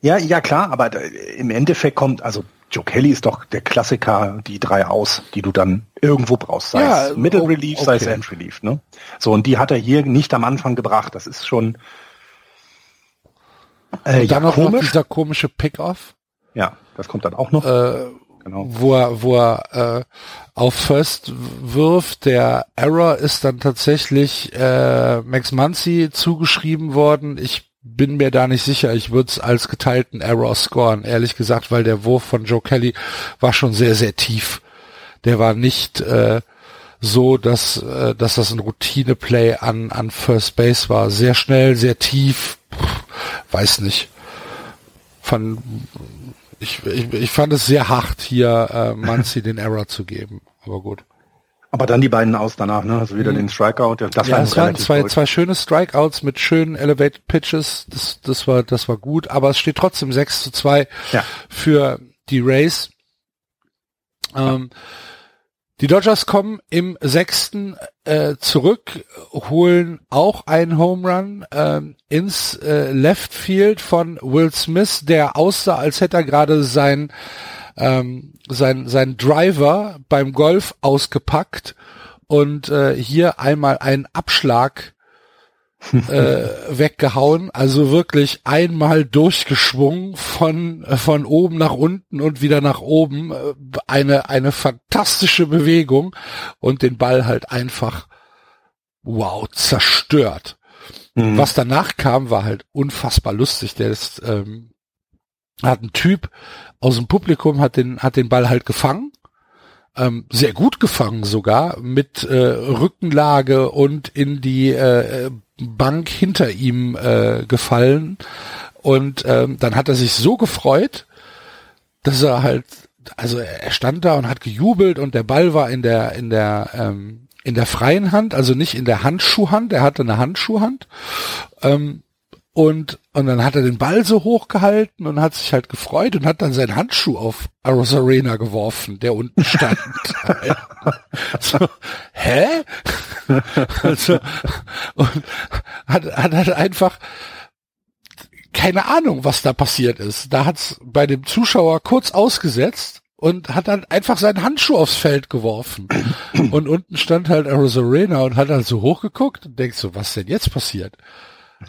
Ja, ja klar, aber im Endeffekt kommt, also Joe Kelly ist doch der Klassiker, die drei aus, die du dann irgendwo brauchst, sei ja, es Middle Relief, okay. sei es End Relief, ne? So, und die hat er hier nicht am Anfang gebracht. Das ist schon äh, ja, noch, komisch. noch dieser komische Pick-Off. Ja, das kommt dann auch noch. Äh, genau. Wo er, wo er äh, auf First wirft. Der Error ist dann tatsächlich äh, Max Muncy zugeschrieben worden. Ich bin mir da nicht sicher. Ich würde es als geteilten Error scoren, ehrlich gesagt, weil der Wurf von Joe Kelly war schon sehr, sehr tief. Der war nicht äh, so, dass, äh, dass das ein Routine-Play an, an First Base war. Sehr schnell, sehr tief. Pff, weiß nicht. Fand, ich, ich, ich fand es sehr hart, hier äh, Manzi den Error zu geben. Aber gut. Aber dann die beiden aus danach, ne? Also wieder mhm. den Strikeout. Das ja, war es waren zwei, zwei schöne Strikeouts mit schönen Elevated Pitches. Das, das war, das war gut. Aber es steht trotzdem 6 zu 2 ja. für die Rays. Ähm, die Dodgers kommen im sechsten äh, zurück, holen auch einen Home Run ähm, ins äh, Left Field von Will Smith, der aussah, als hätte er gerade sein ähm, sein, sein Driver beim Golf ausgepackt und äh, hier einmal einen Abschlag (laughs) äh, weggehauen, also wirklich einmal durchgeschwungen von von oben nach unten und wieder nach oben, äh, eine eine fantastische Bewegung und den Ball halt einfach wow zerstört. Mhm. Was danach kam, war halt unfassbar lustig. Der ist ähm, hat ein Typ aus dem Publikum hat den, hat den Ball halt gefangen. Ähm, sehr gut gefangen sogar, mit äh, Rückenlage und in die äh, Bank hinter ihm äh, gefallen. Und ähm, dann hat er sich so gefreut, dass er halt, also er stand da und hat gejubelt und der Ball war in der, in der, ähm, in der freien Hand, also nicht in der Handschuhhand, er hatte eine Handschuhhand. Ähm, und, und dann hat er den Ball so hochgehalten und hat sich halt gefreut und hat dann seinen Handschuh auf Aros Arena geworfen, der unten stand. (laughs) so, hä? (laughs) also, und hat, hat halt einfach keine Ahnung, was da passiert ist. Da hat's bei dem Zuschauer kurz ausgesetzt und hat dann einfach seinen Handschuh aufs Feld geworfen. Und unten stand halt Aros Arena und hat dann so hochgeguckt und denkt so, was denn jetzt passiert?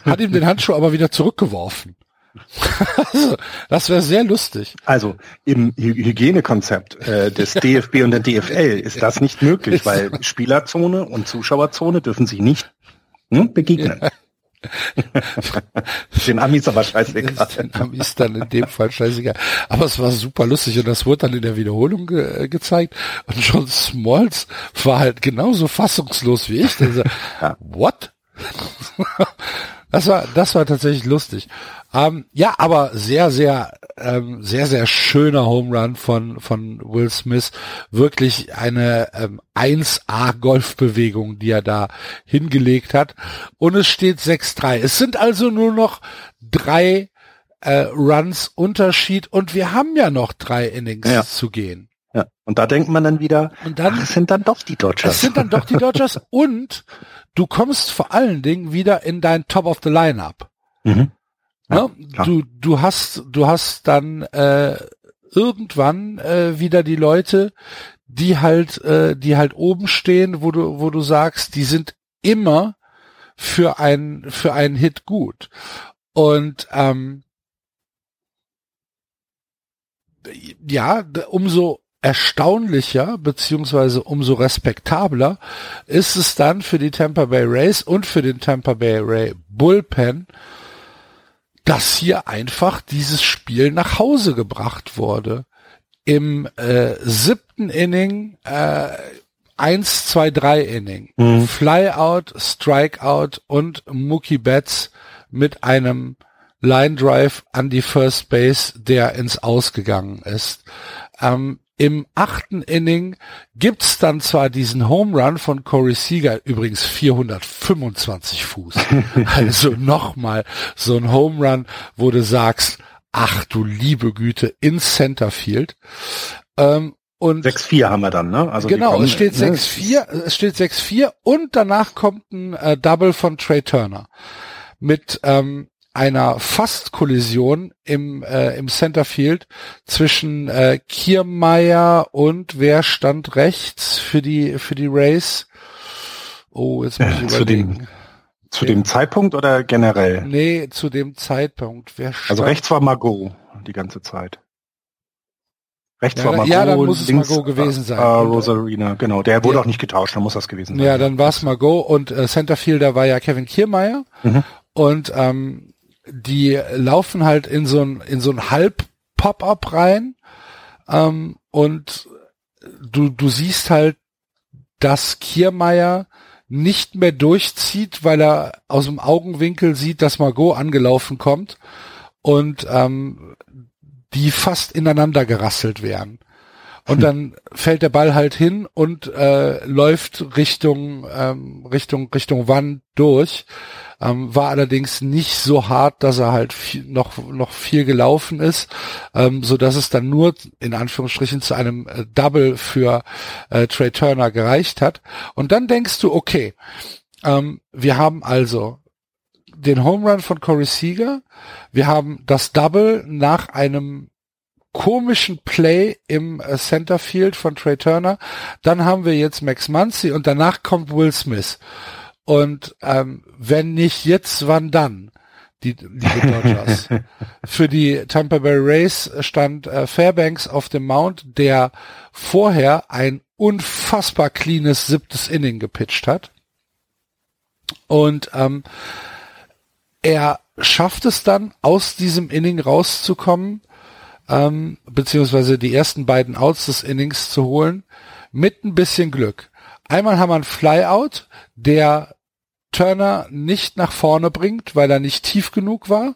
Hat ihm den Handschuh aber wieder zurückgeworfen. (laughs) also, das wäre sehr lustig. Also im Hygienekonzept äh, des (laughs) DFB und der DFL ist das nicht möglich, weil Spielerzone und Zuschauerzone dürfen sich nicht hm, begegnen. Ja. den Amis aber scheißegal. (laughs) Den Amis dann in dem Fall scheißegal. Aber es war super lustig und das wurde dann in der Wiederholung ge gezeigt und John Smalls war halt genauso fassungslos wie ich. Also, ja. What? Das war, das war tatsächlich lustig. Ähm, ja, aber sehr, sehr, ähm, sehr, sehr schöner Home Run von, von Will Smith. Wirklich eine ähm, 1A Golfbewegung, die er da hingelegt hat. Und es steht 6-3. Es sind also nur noch drei äh, Runs Unterschied und wir haben ja noch drei Innings ja. zu gehen. Ja. Und da denkt man dann wieder, und dann, ach, es sind dann doch die Dodgers. Es sind dann doch die Dodgers (laughs) und du kommst vor allen Dingen wieder in dein Top of the Lineup. Mhm. Ja, ja, du, du hast, du hast dann äh, irgendwann äh, wieder die Leute, die halt, äh, die halt oben stehen, wo du, wo du sagst, die sind immer für ein, für einen Hit gut. Und ähm, ja, umso erstaunlicher beziehungsweise umso respektabler ist es dann für die Tampa Bay Rays und für den Tampa Bay Ray Bullpen, dass hier einfach dieses Spiel nach Hause gebracht wurde. Im äh, siebten Inning äh, 1, 2, 3 Inning. Mhm. Flyout, Strikeout und Mookie Betts mit einem Line Drive an die First Base, der ins Ausgegangen ist. Ähm, im achten Inning gibt's dann zwar diesen Home Run von Corey Seager, übrigens 425 Fuß. (laughs) also nochmal so ein Home Run, wo du sagst, ach du liebe Güte, ins Centerfield. Ähm, und 6-4 haben wir dann, ne? Also genau, kommen, es steht 6-4, ne? es steht 6-4 und danach kommt ein äh, Double von Trey Turner mit ähm, einer Fast-Kollision im, äh, im Centerfield zwischen äh, Kiermeier und wer stand rechts für die für die Race? Oh, jetzt muss ich äh, zu dem, zu dem Zeitpunkt oder generell? Nee, zu dem Zeitpunkt. Wer also stand? Also rechts war Margot die ganze Zeit. Rechts ja, war Margot, ja, dann muss es links, Margot gewesen sein. Äh, Rosarina, genau. Der wurde ja. auch nicht getauscht, dann muss das gewesen sein. Ja, dann war es Margot und äh, Centerfielder war ja Kevin Kiermeier. Mhm. Und ähm, die laufen halt in so ein, in so ein Halb-Pop-Up rein, ähm, und du, du siehst halt, dass Kiermeier nicht mehr durchzieht, weil er aus dem Augenwinkel sieht, dass Margot angelaufen kommt und ähm, die fast ineinander gerasselt werden. Und dann fällt der Ball halt hin und äh, läuft Richtung ähm, Richtung Richtung Wand durch. Ähm, war allerdings nicht so hart, dass er halt viel, noch noch viel gelaufen ist, ähm, so dass es dann nur in Anführungsstrichen zu einem äh, Double für äh, Trey Turner gereicht hat. Und dann denkst du, okay, ähm, wir haben also den Home Run von Corey Seager, wir haben das Double nach einem komischen Play im äh, Centerfield von Trey Turner. Dann haben wir jetzt Max Muncy und danach kommt Will Smith. Und ähm, wenn nicht jetzt, wann dann? Die liebe Dodgers. (laughs) Für die Tampa Bay Rays stand äh, Fairbanks auf dem Mount, der vorher ein unfassbar cleanes siebtes Inning gepitcht hat. Und ähm, er schafft es dann, aus diesem Inning rauszukommen ähm, beziehungsweise die ersten beiden Outs des Innings zu holen, mit ein bisschen Glück. Einmal haben wir einen Flyout, der Turner nicht nach vorne bringt, weil er nicht tief genug war.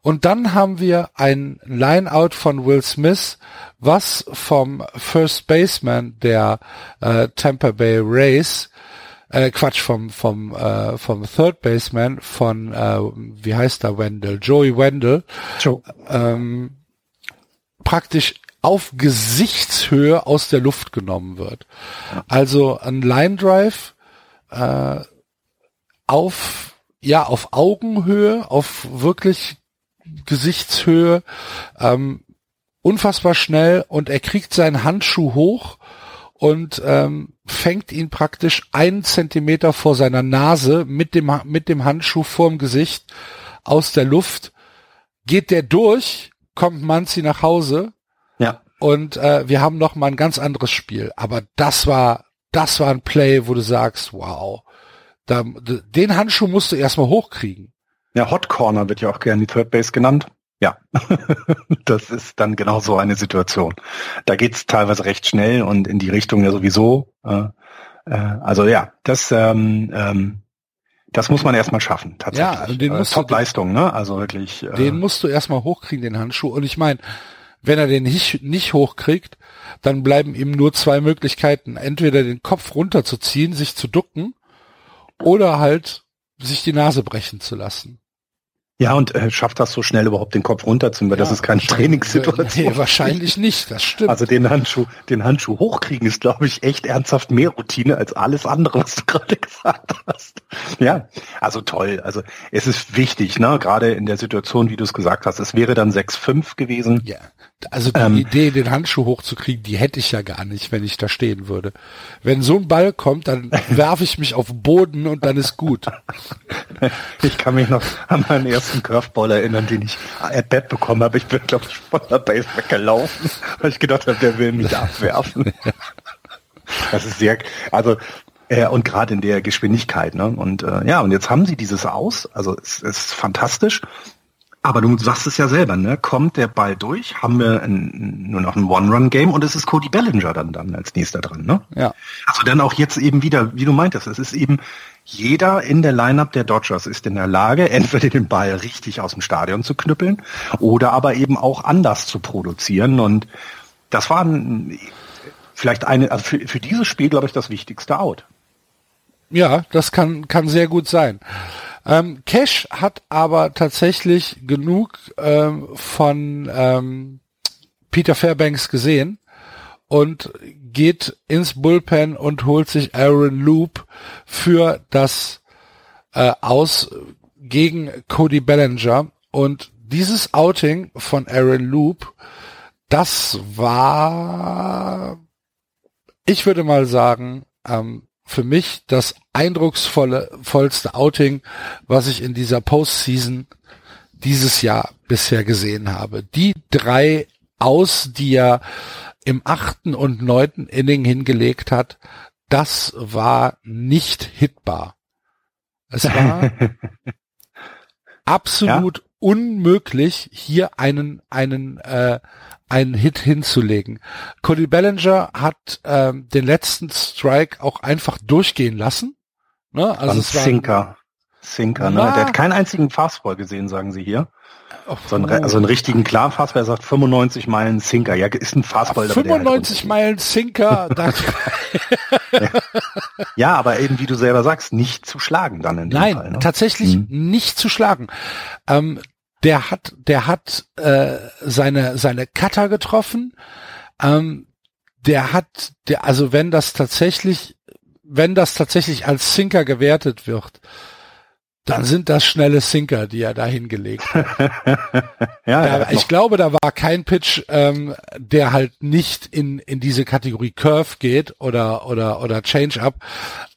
Und dann haben wir ein Lineout von Will Smith, was vom First Baseman der äh, Tampa Bay Rays, äh, Quatsch, vom vom äh, vom Third Baseman von äh, wie heißt er Wendell, Joey Wendell, Joe. ähm, praktisch auf Gesichtshöhe aus der Luft genommen wird. Also ein Line Drive äh, auf ja auf Augenhöhe, auf wirklich Gesichtshöhe, ähm, unfassbar schnell und er kriegt seinen Handschuh hoch und ähm, fängt ihn praktisch einen Zentimeter vor seiner Nase mit dem mit dem Handschuh vorm Gesicht aus der Luft geht der durch, kommt Manzi nach Hause. Und äh, wir haben noch mal ein ganz anderes Spiel. Aber das war, das war ein Play, wo du sagst, wow, da, den Handschuh musst du erstmal hochkriegen. Ja, Hot Corner wird ja auch gerne die Third Base genannt. Ja, (laughs) das ist dann genau so eine Situation. Da geht's teilweise recht schnell und in die Richtung ja sowieso. Äh, äh, also ja, das ähm, ähm, das muss man erstmal schaffen, tatsächlich. Ja, den äh, musst Top-Leistung, ne? Also wirklich. Äh, den musst du erstmal hochkriegen, den Handschuh. Und ich meine, wenn er den nicht, nicht hochkriegt, dann bleiben ihm nur zwei Möglichkeiten. Entweder den Kopf runterzuziehen, sich zu ducken, oder halt sich die Nase brechen zu lassen. Ja, und äh, schafft das so schnell überhaupt den Kopf runterzunehmen, weil ja, das ist keine Trainingssituation. Nee, wahrscheinlich nicht, das stimmt. Also den Handschuh, den Handschuh hochkriegen ist, glaube ich, echt ernsthaft mehr Routine als alles andere, was du (laughs) gerade gesagt hast. Ja, also toll. Also es ist wichtig, ne, gerade in der Situation, wie du es gesagt hast. Es wäre dann 6-5 gewesen. Ja. Also die ähm, Idee, den Handschuh hochzukriegen, die hätte ich ja gar nicht, wenn ich da stehen würde. Wenn so ein Ball kommt, dann (laughs) werfe ich mich auf den Boden und dann ist gut. Ich kann mich noch an meinen ersten Curveball erinnern, den ich at bat bekommen habe. Ich bin, glaube ich, von der Base weggelaufen, weil ich gedacht habe, der will mich abwerfen. Das ist sehr, also äh, und gerade in der Geschwindigkeit, ne? Und äh, ja, und jetzt haben sie dieses aus, also es, es ist fantastisch. Aber du sagst es ja selber, ne? Kommt der Ball durch, haben wir ein, nur noch ein One-Run-Game und es ist Cody Bellinger dann, dann als nächster dran, ne? Ja. Also dann auch jetzt eben wieder, wie du meintest, es ist eben jeder in der Lineup der Dodgers ist in der Lage, (laughs) entweder den Ball richtig aus dem Stadion zu knüppeln oder aber eben auch anders zu produzieren. Und das war ein, vielleicht eine, also für, für dieses Spiel, glaube ich, das wichtigste Out. Ja, das kann, kann sehr gut sein. Ähm, Cash hat aber tatsächlich genug ähm, von ähm, Peter Fairbanks gesehen und geht ins Bullpen und holt sich Aaron Loop für das äh, aus gegen Cody Bellinger. Und dieses Outing von Aaron Loop, das war, ich würde mal sagen, ähm, für mich das eindrucksvolle, vollste Outing, was ich in dieser Postseason dieses Jahr bisher gesehen habe. Die drei aus, die er im achten und neunten Inning hingelegt hat, das war nicht hitbar. Es war (laughs) absolut ja? Unmöglich, hier einen, einen, äh, einen Hit hinzulegen. Cody Bellinger hat ähm, den letzten Strike auch einfach durchgehen lassen. Ne? Also es war Sinker. Sinker, ne? Der hat keinen einzigen Fastball gesehen, sagen sie hier. Oh, so einen, also einen richtigen klaren Fastball, er sagt 95 Meilen Sinker. Ja, ist ein Fastball. 95 halt Meilen Sinker. (laughs) ja. ja, aber eben, wie du selber sagst, nicht zu schlagen dann in dem Nein, Fall. Ne? tatsächlich hm. nicht zu schlagen. Ähm, der hat, der hat äh, seine seine Cutter getroffen. Ähm, der hat, der, also wenn das tatsächlich, wenn das tatsächlich als Sinker gewertet wird, dann sind das schnelle Sinker, die er da hingelegt hat. (laughs) ja, da, ich glaube, da war kein Pitch, ähm, der halt nicht in, in diese Kategorie Curve geht oder, oder, oder Change-Up,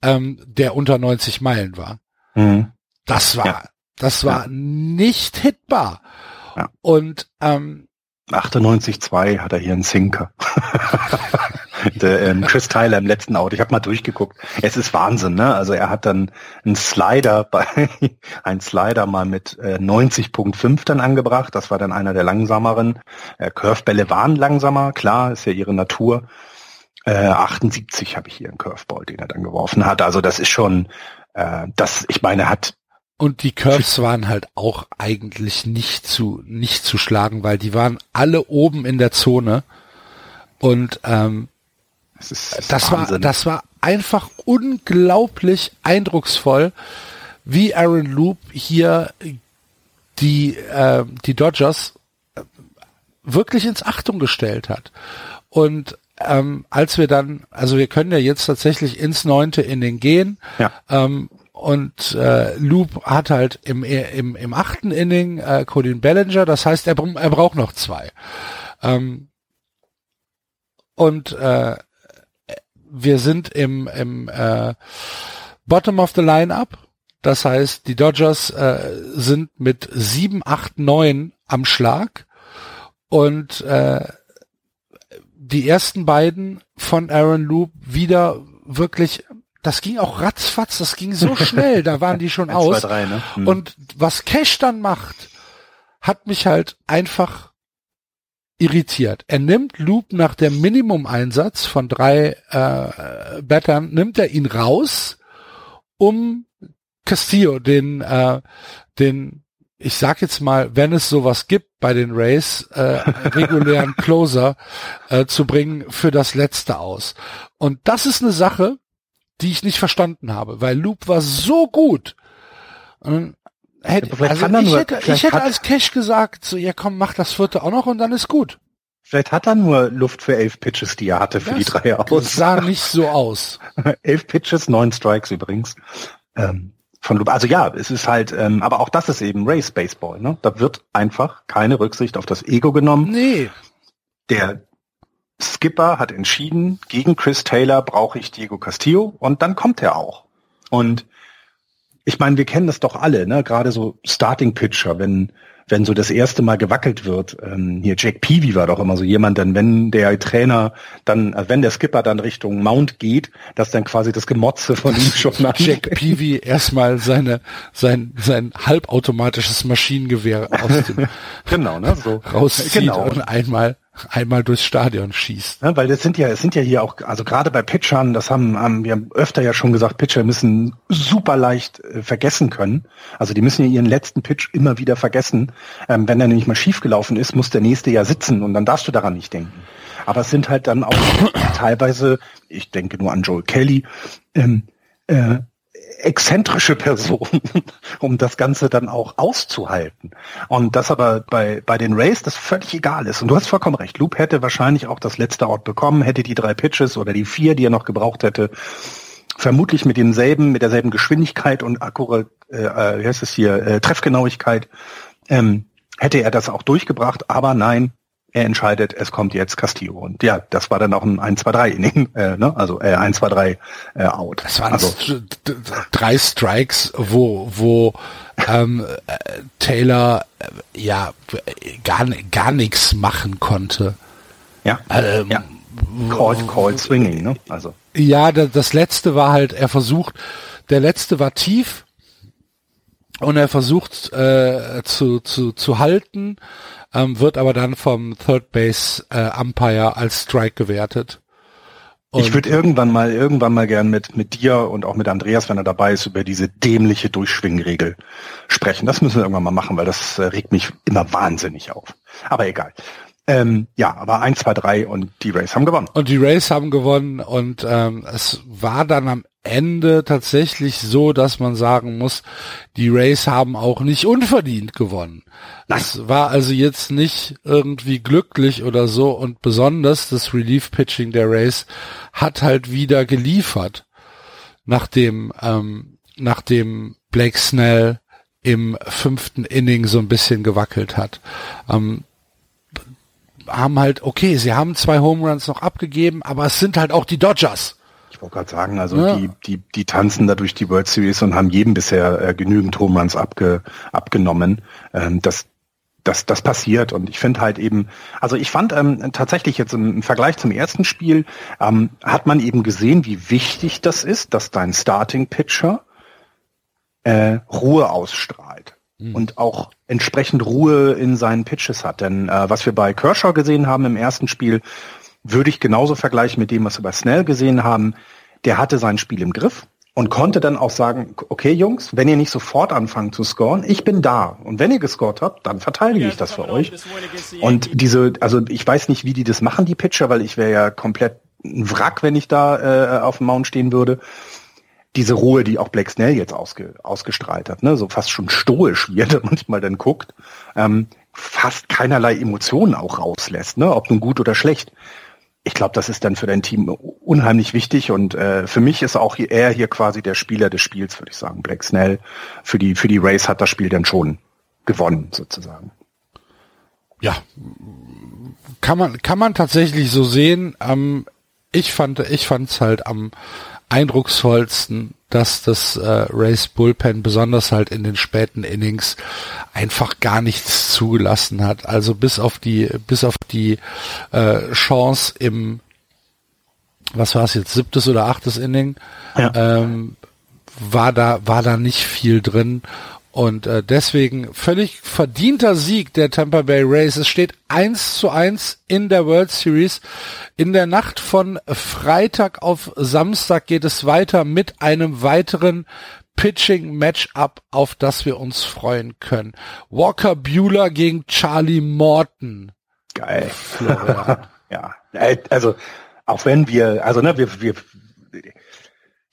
ähm, der unter 90 Meilen war. Mhm. Das war, ja. Das war ja. nicht hitbar. Ja. Und ähm, 98,2 hat er hier einen Sinker. (laughs) Der, ähm, Chris Tyler im letzten Auto. Ich habe mal durchgeguckt. Es ist Wahnsinn, ne? Also er hat dann einen Slider bei (laughs) einen Slider mal mit äh, 90.5 dann angebracht. Das war dann einer der langsameren. Äh, Curvebälle waren langsamer, klar, ist ja ihre Natur. Äh, 78 habe ich hier einen Curveball, den er dann geworfen hat. Also das ist schon, äh, das, ich meine, hat und die Curves waren halt auch eigentlich nicht zu nicht zu schlagen, weil die waren alle oben in der Zone und ähm, das, ist, das, war, das war einfach unglaublich eindrucksvoll, wie Aaron Loop hier die, äh, die Dodgers äh, wirklich ins Achtung gestellt hat. Und ähm, als wir dann, also wir können ja jetzt tatsächlich ins neunte Inning gehen. Ja. Ähm, und äh, Loop hat halt im, im, im achten Inning äh, Colin Bellinger, das heißt, er, er braucht noch zwei. Ähm, und äh, wir sind im, im äh, Bottom of the Line-Up. Das heißt, die Dodgers äh, sind mit 7, 8, 9 am Schlag und äh, die ersten beiden von Aaron Loop wieder wirklich das ging auch ratzfatz, das ging so schnell, da waren die schon (laughs) 1, aus. 2, 3, ne? Hm. Und was Cash dann macht, hat mich halt einfach irritiert. Er nimmt Loop nach dem Minimum-Einsatz von drei äh, Battern, nimmt er ihn raus, um Castillo, den, äh, den, ich sag jetzt mal, wenn es sowas gibt bei den Rays, äh, (laughs) regulären Closer äh, zu bringen für das letzte aus. Und das ist eine Sache, die ich nicht verstanden habe, weil Loop war so gut. Und hätte, vielleicht also ich, nur- hätte, ich hätte als Cash gesagt, so, ja komm, mach das vierte auch noch und dann ist gut. Vielleicht hat er nur Luft für elf Pitches, die er hatte für die drei Das aus. sah nicht so aus. (laughs) elf Pitches, neun Strikes übrigens. Ähm, von Loop. Also ja, es ist halt, ähm, aber auch das ist eben Race Baseball. Ne? Da wird einfach keine Rücksicht auf das Ego genommen. Nee, Der Skipper hat entschieden, gegen Chris Taylor brauche ich Diego Castillo und dann kommt er auch. Und ich meine, wir kennen das doch alle, ne? Gerade so Starting Pitcher, wenn wenn so das erste Mal gewackelt wird. Ähm, hier Jack Peavy war doch immer so jemand, denn wenn der Trainer dann, äh, wenn der Skipper dann Richtung Mount geht, dass dann quasi das Gemotze von ihm schon nach (laughs) Jack Peavy erstmal seine, sein, sein halbautomatisches Maschinengewehr aus dem (laughs) genau, ne? So rauszieht Genau. und einmal, einmal durchs Stadion schießt. Ja, weil das sind ja, es sind ja hier auch, also gerade bei Pitchern, das haben, haben wir öfter ja schon gesagt, Pitcher müssen super leicht äh, vergessen können. Also die müssen ja ihren letzten Pitch immer wieder vergessen. Ähm, wenn er nämlich mal schief gelaufen ist, muss der nächste ja sitzen und dann darfst du daran nicht denken. Aber es sind halt dann auch teilweise, ich denke nur an Joel Kelly, ähm, äh, exzentrische Personen, (laughs) um das Ganze dann auch auszuhalten. Und das aber bei, bei den Rays das völlig egal ist. Und du hast vollkommen recht. Loop hätte wahrscheinlich auch das letzte Out bekommen, hätte die drei Pitches oder die vier, die er noch gebraucht hätte, vermutlich mit demselben, mit derselben Geschwindigkeit und akkurat, äh, äh, wie heißt es hier, äh, Treffgenauigkeit, ähm, hätte er das auch durchgebracht, aber nein, er entscheidet, es kommt jetzt Castillo. Und ja, das war dann auch ein 1-2-3-Inning, äh, ne? also äh, 1-2-3 äh, Out. Das waren also, drei Strikes, wo, wo ähm, äh, Taylor äh, ja gar, gar nichts machen konnte. ja, Ähm, ja. Called, called swinging, ne? Also, Ja, da- das letzte war halt, er versucht, der letzte war tief und er versucht äh, zu, zu, zu halten, ähm, wird aber dann vom Third Base äh, Umpire als Strike gewertet. ich Und- würde irgendwann mal, irgendwann mal gern mit, mit dir und auch mit Andreas, wenn er dabei ist, über diese dämliche Durchschwingregel sprechen. Das müssen wir irgendwann mal machen, weil das äh, regt mich immer wahnsinnig auf. Aber egal. Ähm, ja, aber 1, 2, 3 und die Rays haben gewonnen. Und die Rays haben gewonnen und ähm, es war dann am Ende tatsächlich so, dass man sagen muss, die Rays haben auch nicht unverdient gewonnen. Das war also jetzt nicht irgendwie glücklich oder so und besonders das Relief-Pitching der Rays hat halt wieder geliefert, nachdem, ähm, nachdem Blake Snell im fünften Inning so ein bisschen gewackelt hat. Ähm, haben halt, okay, sie haben zwei Home Runs noch abgegeben, aber es sind halt auch die Dodgers. Ich wollte gerade sagen, also Ja. die, die, die tanzen da durch die World Series und haben jedem bisher äh, genügend Home Runs abge, abgenommen. Ähm, das, das, das passiert und ich finde halt eben, also ich fand ähm, tatsächlich jetzt im, im Vergleich zum ersten Spiel, ähm, hat man eben gesehen, wie wichtig das ist, dass dein Starting Pitcher äh, Ruhe ausstrahlt und auch entsprechend Ruhe in seinen Pitches hat. Denn äh, was wir bei Kershaw gesehen haben im ersten Spiel, würde ich genauso vergleichen mit dem, was wir bei Snell gesehen haben. Der hatte sein Spiel im Griff und konnte dann auch sagen, okay Jungs, wenn ihr nicht sofort anfangt zu scoren, ich bin da. Und wenn ihr gescored habt, dann verteidige ich das für euch. Und diese, also ich weiß nicht, wie die das machen, die Pitcher, weil ich wäre ja komplett ein Wrack, wenn ich da äh, auf dem Mount stehen würde. Diese Ruhe, die auch Blake Snell jetzt ausge, ausgestrahlt hat, ne, so fast schon stoisch, wie er (laughs) da manchmal dann guckt, ähm, fast keinerlei Emotionen auch rauslässt, ne, ob nun gut oder schlecht. Ich glaube, das ist dann für dein Team unheimlich wichtig und äh, für mich ist auch hier, er hier quasi der Spieler des Spiels, würde ich sagen. Blake Snell für die für die Race hat das Spiel dann schon gewonnen sozusagen. Ja, kann man kann man tatsächlich so sehen. Ähm, ich fand ich fand's halt am eindrucksvollsten, dass das äh, Race Bullpen besonders halt in den späten Innings einfach gar nichts zugelassen hat. Also bis auf die bis auf die äh, Chance im was war es jetzt siebtes oder achtes Inning ja. ähm, war da war da nicht viel drin und äh, deswegen völlig verdienter Sieg der Tampa Bay Rays. Es steht eins zu eins in der World Series. In der Nacht von Freitag auf Samstag geht es weiter mit einem weiteren Pitching-Matchup, auf das wir uns freuen können. Walker Bueller gegen Charlie Morton. Geil. (laughs) ja, also auch wenn wir, also ne, wir, wir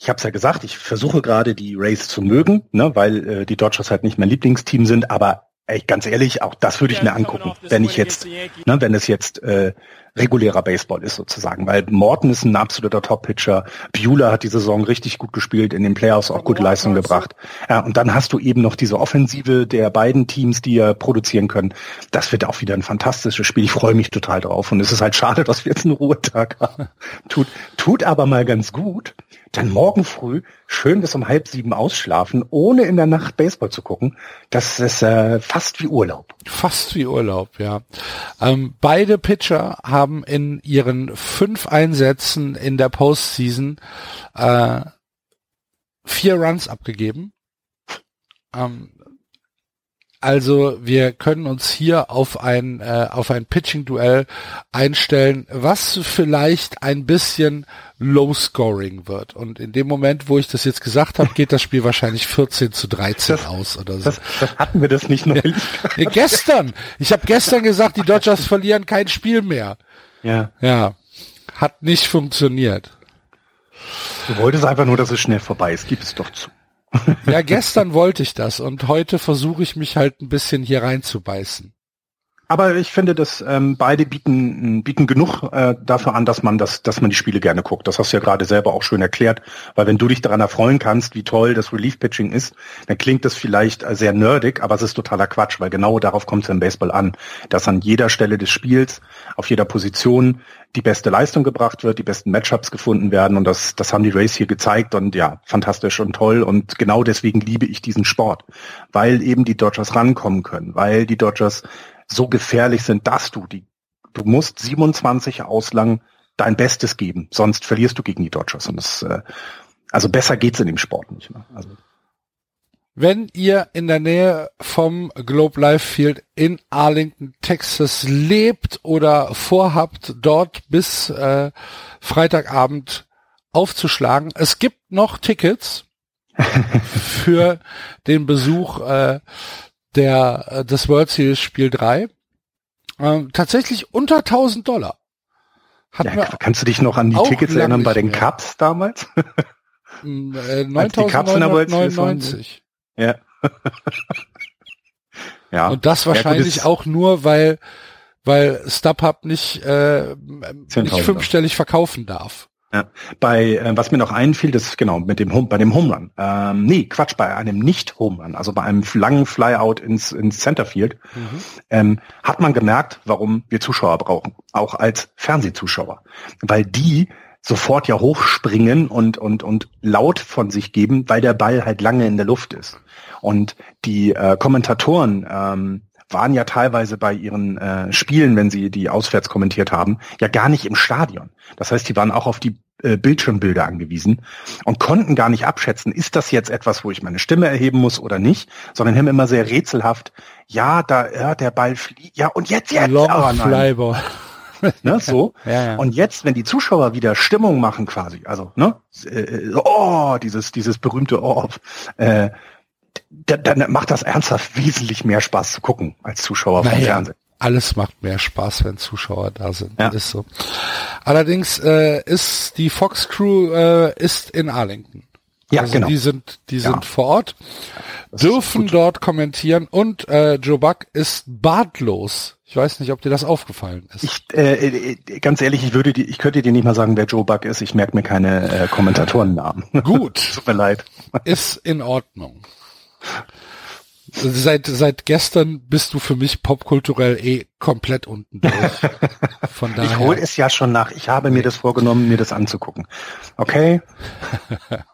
ich habe es ja gesagt, ich versuche gerade die Rays zu mögen, ne, weil äh, die Dodgers halt nicht mein Lieblingsteam sind, aber ey, ganz ehrlich, auch das würde ich mir angucken, wenn ich jetzt, ne, wenn es jetzt äh, regulärer Baseball ist sozusagen, weil Morton ist ein absoluter Top-Pitcher, Bueller hat die Saison richtig gut gespielt, in den Playoffs auch gute Leistung gebracht. Ja, und dann hast du eben noch diese Offensive der beiden Teams, die ja produzieren können. Das wird auch wieder ein fantastisches Spiel. Ich freue mich total drauf und es ist halt schade, dass wir jetzt einen Ruhetag haben. (laughs) tut, tut aber mal ganz gut, dann morgen früh schön bis um halb sieben ausschlafen, ohne in der Nacht Baseball zu gucken. Das ist äh, fast wie Urlaub. Fast wie Urlaub, ja. Ähm, beide Pitcher haben in ihren fünf Einsätzen in der Postseason äh, vier Runs abgegeben. Ähm, also wir können uns hier auf ein äh, auf ein Pitching Duell einstellen, was vielleicht ein bisschen Low Scoring wird. Und in dem Moment, wo ich das jetzt gesagt habe, geht das Spiel (laughs) wahrscheinlich 14 zu 13 das, aus oder so. Das, das hatten wir das nicht neulich. Ja, gestern. Ich habe gestern gesagt, die (laughs) Dodgers verlieren kein Spiel mehr. Ja. Ja. Hat nicht funktioniert. Du wolltest einfach nur, dass es schnell vorbei ist. Gib es doch zu. Ja, gestern wollte ich das und heute versuche ich mich halt ein bisschen hier reinzubeißen. Aber ich finde, dass ähm, beide bieten bieten genug äh, dafür an, dass man das, dass man die Spiele gerne guckt. Das hast du ja gerade selber auch schön erklärt, weil wenn du dich daran erfreuen kannst, wie toll das Relief Pitching ist, dann klingt das vielleicht äh, sehr nerdig, aber es ist totaler Quatsch, weil genau darauf kommt es im Baseball an, dass an jeder Stelle des Spiels, auf jeder Position die beste Leistung gebracht wird, die besten Matchups gefunden werden. Und das, das haben die Rays hier gezeigt und ja, fantastisch und toll. Und genau deswegen liebe ich diesen Sport, weil eben die Dodgers rankommen können, weil die Dodgers so gefährlich sind, dass du die, du musst 27 auslang dein Bestes geben, sonst verlierst du gegen die Dodgers. Und das, äh, also besser geht's in dem Sport nicht. Ne? Also. Wenn ihr in der Nähe vom Globe Life Field in Arlington, Texas lebt oder vorhabt, dort bis äh, Freitagabend aufzuschlagen, es gibt noch Tickets (laughs) für den Besuch äh, der äh, des World Series Spiel 3 ähm, tatsächlich unter 1000 Dollar. Hat ja, kannst du dich noch an die Tickets erinnern bei den mehr. Cups damals? Mm, äh, 9999. Ja. ja. Und das wahrscheinlich ja, auch nur, weil weil StubHub nicht, äh, nicht fünfstellig verkaufen darf. Ja, bei äh, was mir noch einfiel, das genau mit dem Home, bei dem Home Run. Ähm, nee, Quatsch, bei einem nicht Home Run, also bei einem langen Flyout ins ins Centerfield, mhm. ähm, hat man gemerkt, warum wir Zuschauer brauchen, auch als Fernsehzuschauer, weil die sofort ja hochspringen und und und laut von sich geben, weil der Ball halt lange in der Luft ist. Und die äh, Kommentatoren ähm, waren ja teilweise bei ihren äh, Spielen, wenn sie die auswärts kommentiert haben, ja gar nicht im Stadion. Das heißt, die waren auch auf die äh, Bildschirmbilder angewiesen und konnten gar nicht abschätzen, ist das jetzt etwas, wo ich meine Stimme erheben muss oder nicht, sondern haben immer sehr rätselhaft, ja, da, ja, der Ball fliegt, ja, und jetzt, jetzt, aber nein. ne, so. (laughs) Ja, ja. Und jetzt, wenn die Zuschauer wieder Stimmung machen quasi, also, ne, äh, oh, dieses, dieses berühmte Oh, äh, dann macht das ernsthaft wesentlich mehr Spaß zu gucken als Zuschauer vom Fernsehen. Alles macht mehr Spaß, wenn Zuschauer da sind. Ja. ist so. Allerdings äh, ist die Fox Crew äh, ist in Arlington. Ja, also genau. Die sind, die ja. sind vor Ort, das dürfen dort kommentieren und äh, Joe Buck ist bartlos. Ich weiß nicht, ob dir das aufgefallen ist. Ich, äh, äh ganz ehrlich, ich würde, die, ich könnte dir nicht mal sagen, wer Joe Buck ist. Ich merke mir keine äh, Kommentatorennamen. Gut. (laughs) Tut mir leid. Ist in Ordnung. Seit, seit gestern bist du für mich popkulturell eh komplett unten durch. (laughs) Von daher. Ich hole es ja schon nach. Ich habe mir das vorgenommen, mir das anzugucken. Okay? (laughs)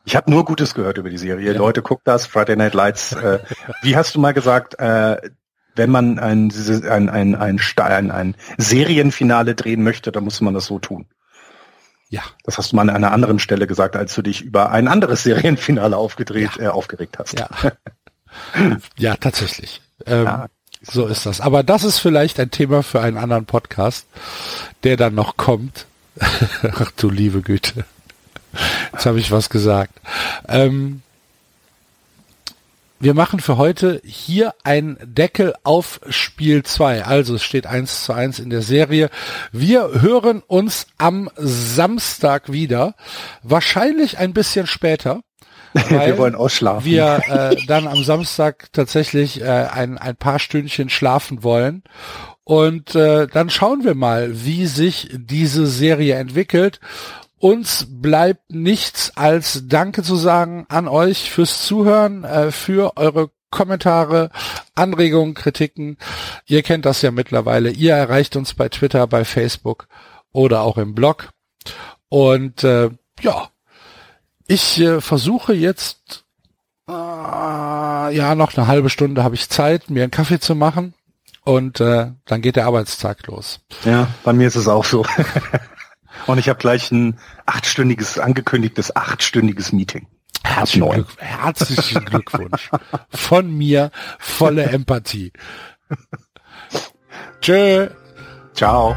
Ich habe nur Gutes gehört über die Serie. Ja. Leute, guckt das. Friday Night Lights. Äh, wie hast du mal gesagt, äh, wenn man ein, ein, ein, ein, ein, ein Serienfinale drehen möchte, dann muss man das so tun. Ja. Das hast du mal an einer anderen Stelle gesagt, als du dich über ein anderes Serienfinale aufgedreht, ja. äh, aufgeregt hast. Ja, (laughs) (laughs) ja tatsächlich. Ähm, ja, so ist das. Aber das ist vielleicht ein Thema für einen anderen Podcast, der dann noch kommt. (laughs) Ach du liebe Güte. Jetzt habe ich was gesagt. Ähm, wir machen für heute hier ein Deckel auf Spiel 2. Also es steht eins zu eins in der Serie. Wir hören uns am Samstag wieder. Wahrscheinlich ein bisschen später. (laughs) wir wollen ausschlafen. Wir äh, dann am Samstag tatsächlich äh, ein, ein paar Stündchen schlafen wollen. Und äh, dann schauen wir mal, wie sich diese Serie entwickelt uns bleibt nichts als Danke zu sagen an euch fürs Zuhören, äh, für eure Kommentare, Anregungen, Kritiken. Ihr kennt das ja mittlerweile. Ihr erreicht uns bei Twitter, bei Facebook oder auch im Blog. Und äh, ja, ich äh, versuche jetzt, äh, ja, noch eine halbe Stunde habe ich Zeit, mir einen Kaffee zu machen. Und äh, dann geht der Arbeitstag los. Ja, bei mir ist es auch so. (laughs) Und ich habe gleich ein achtstündiges, angekündigtes achtstündiges Meeting. Herzlichen, Glück, herzlichen Glückwunsch. Von mir volle Empathie. (laughs) Tschö. Ciao.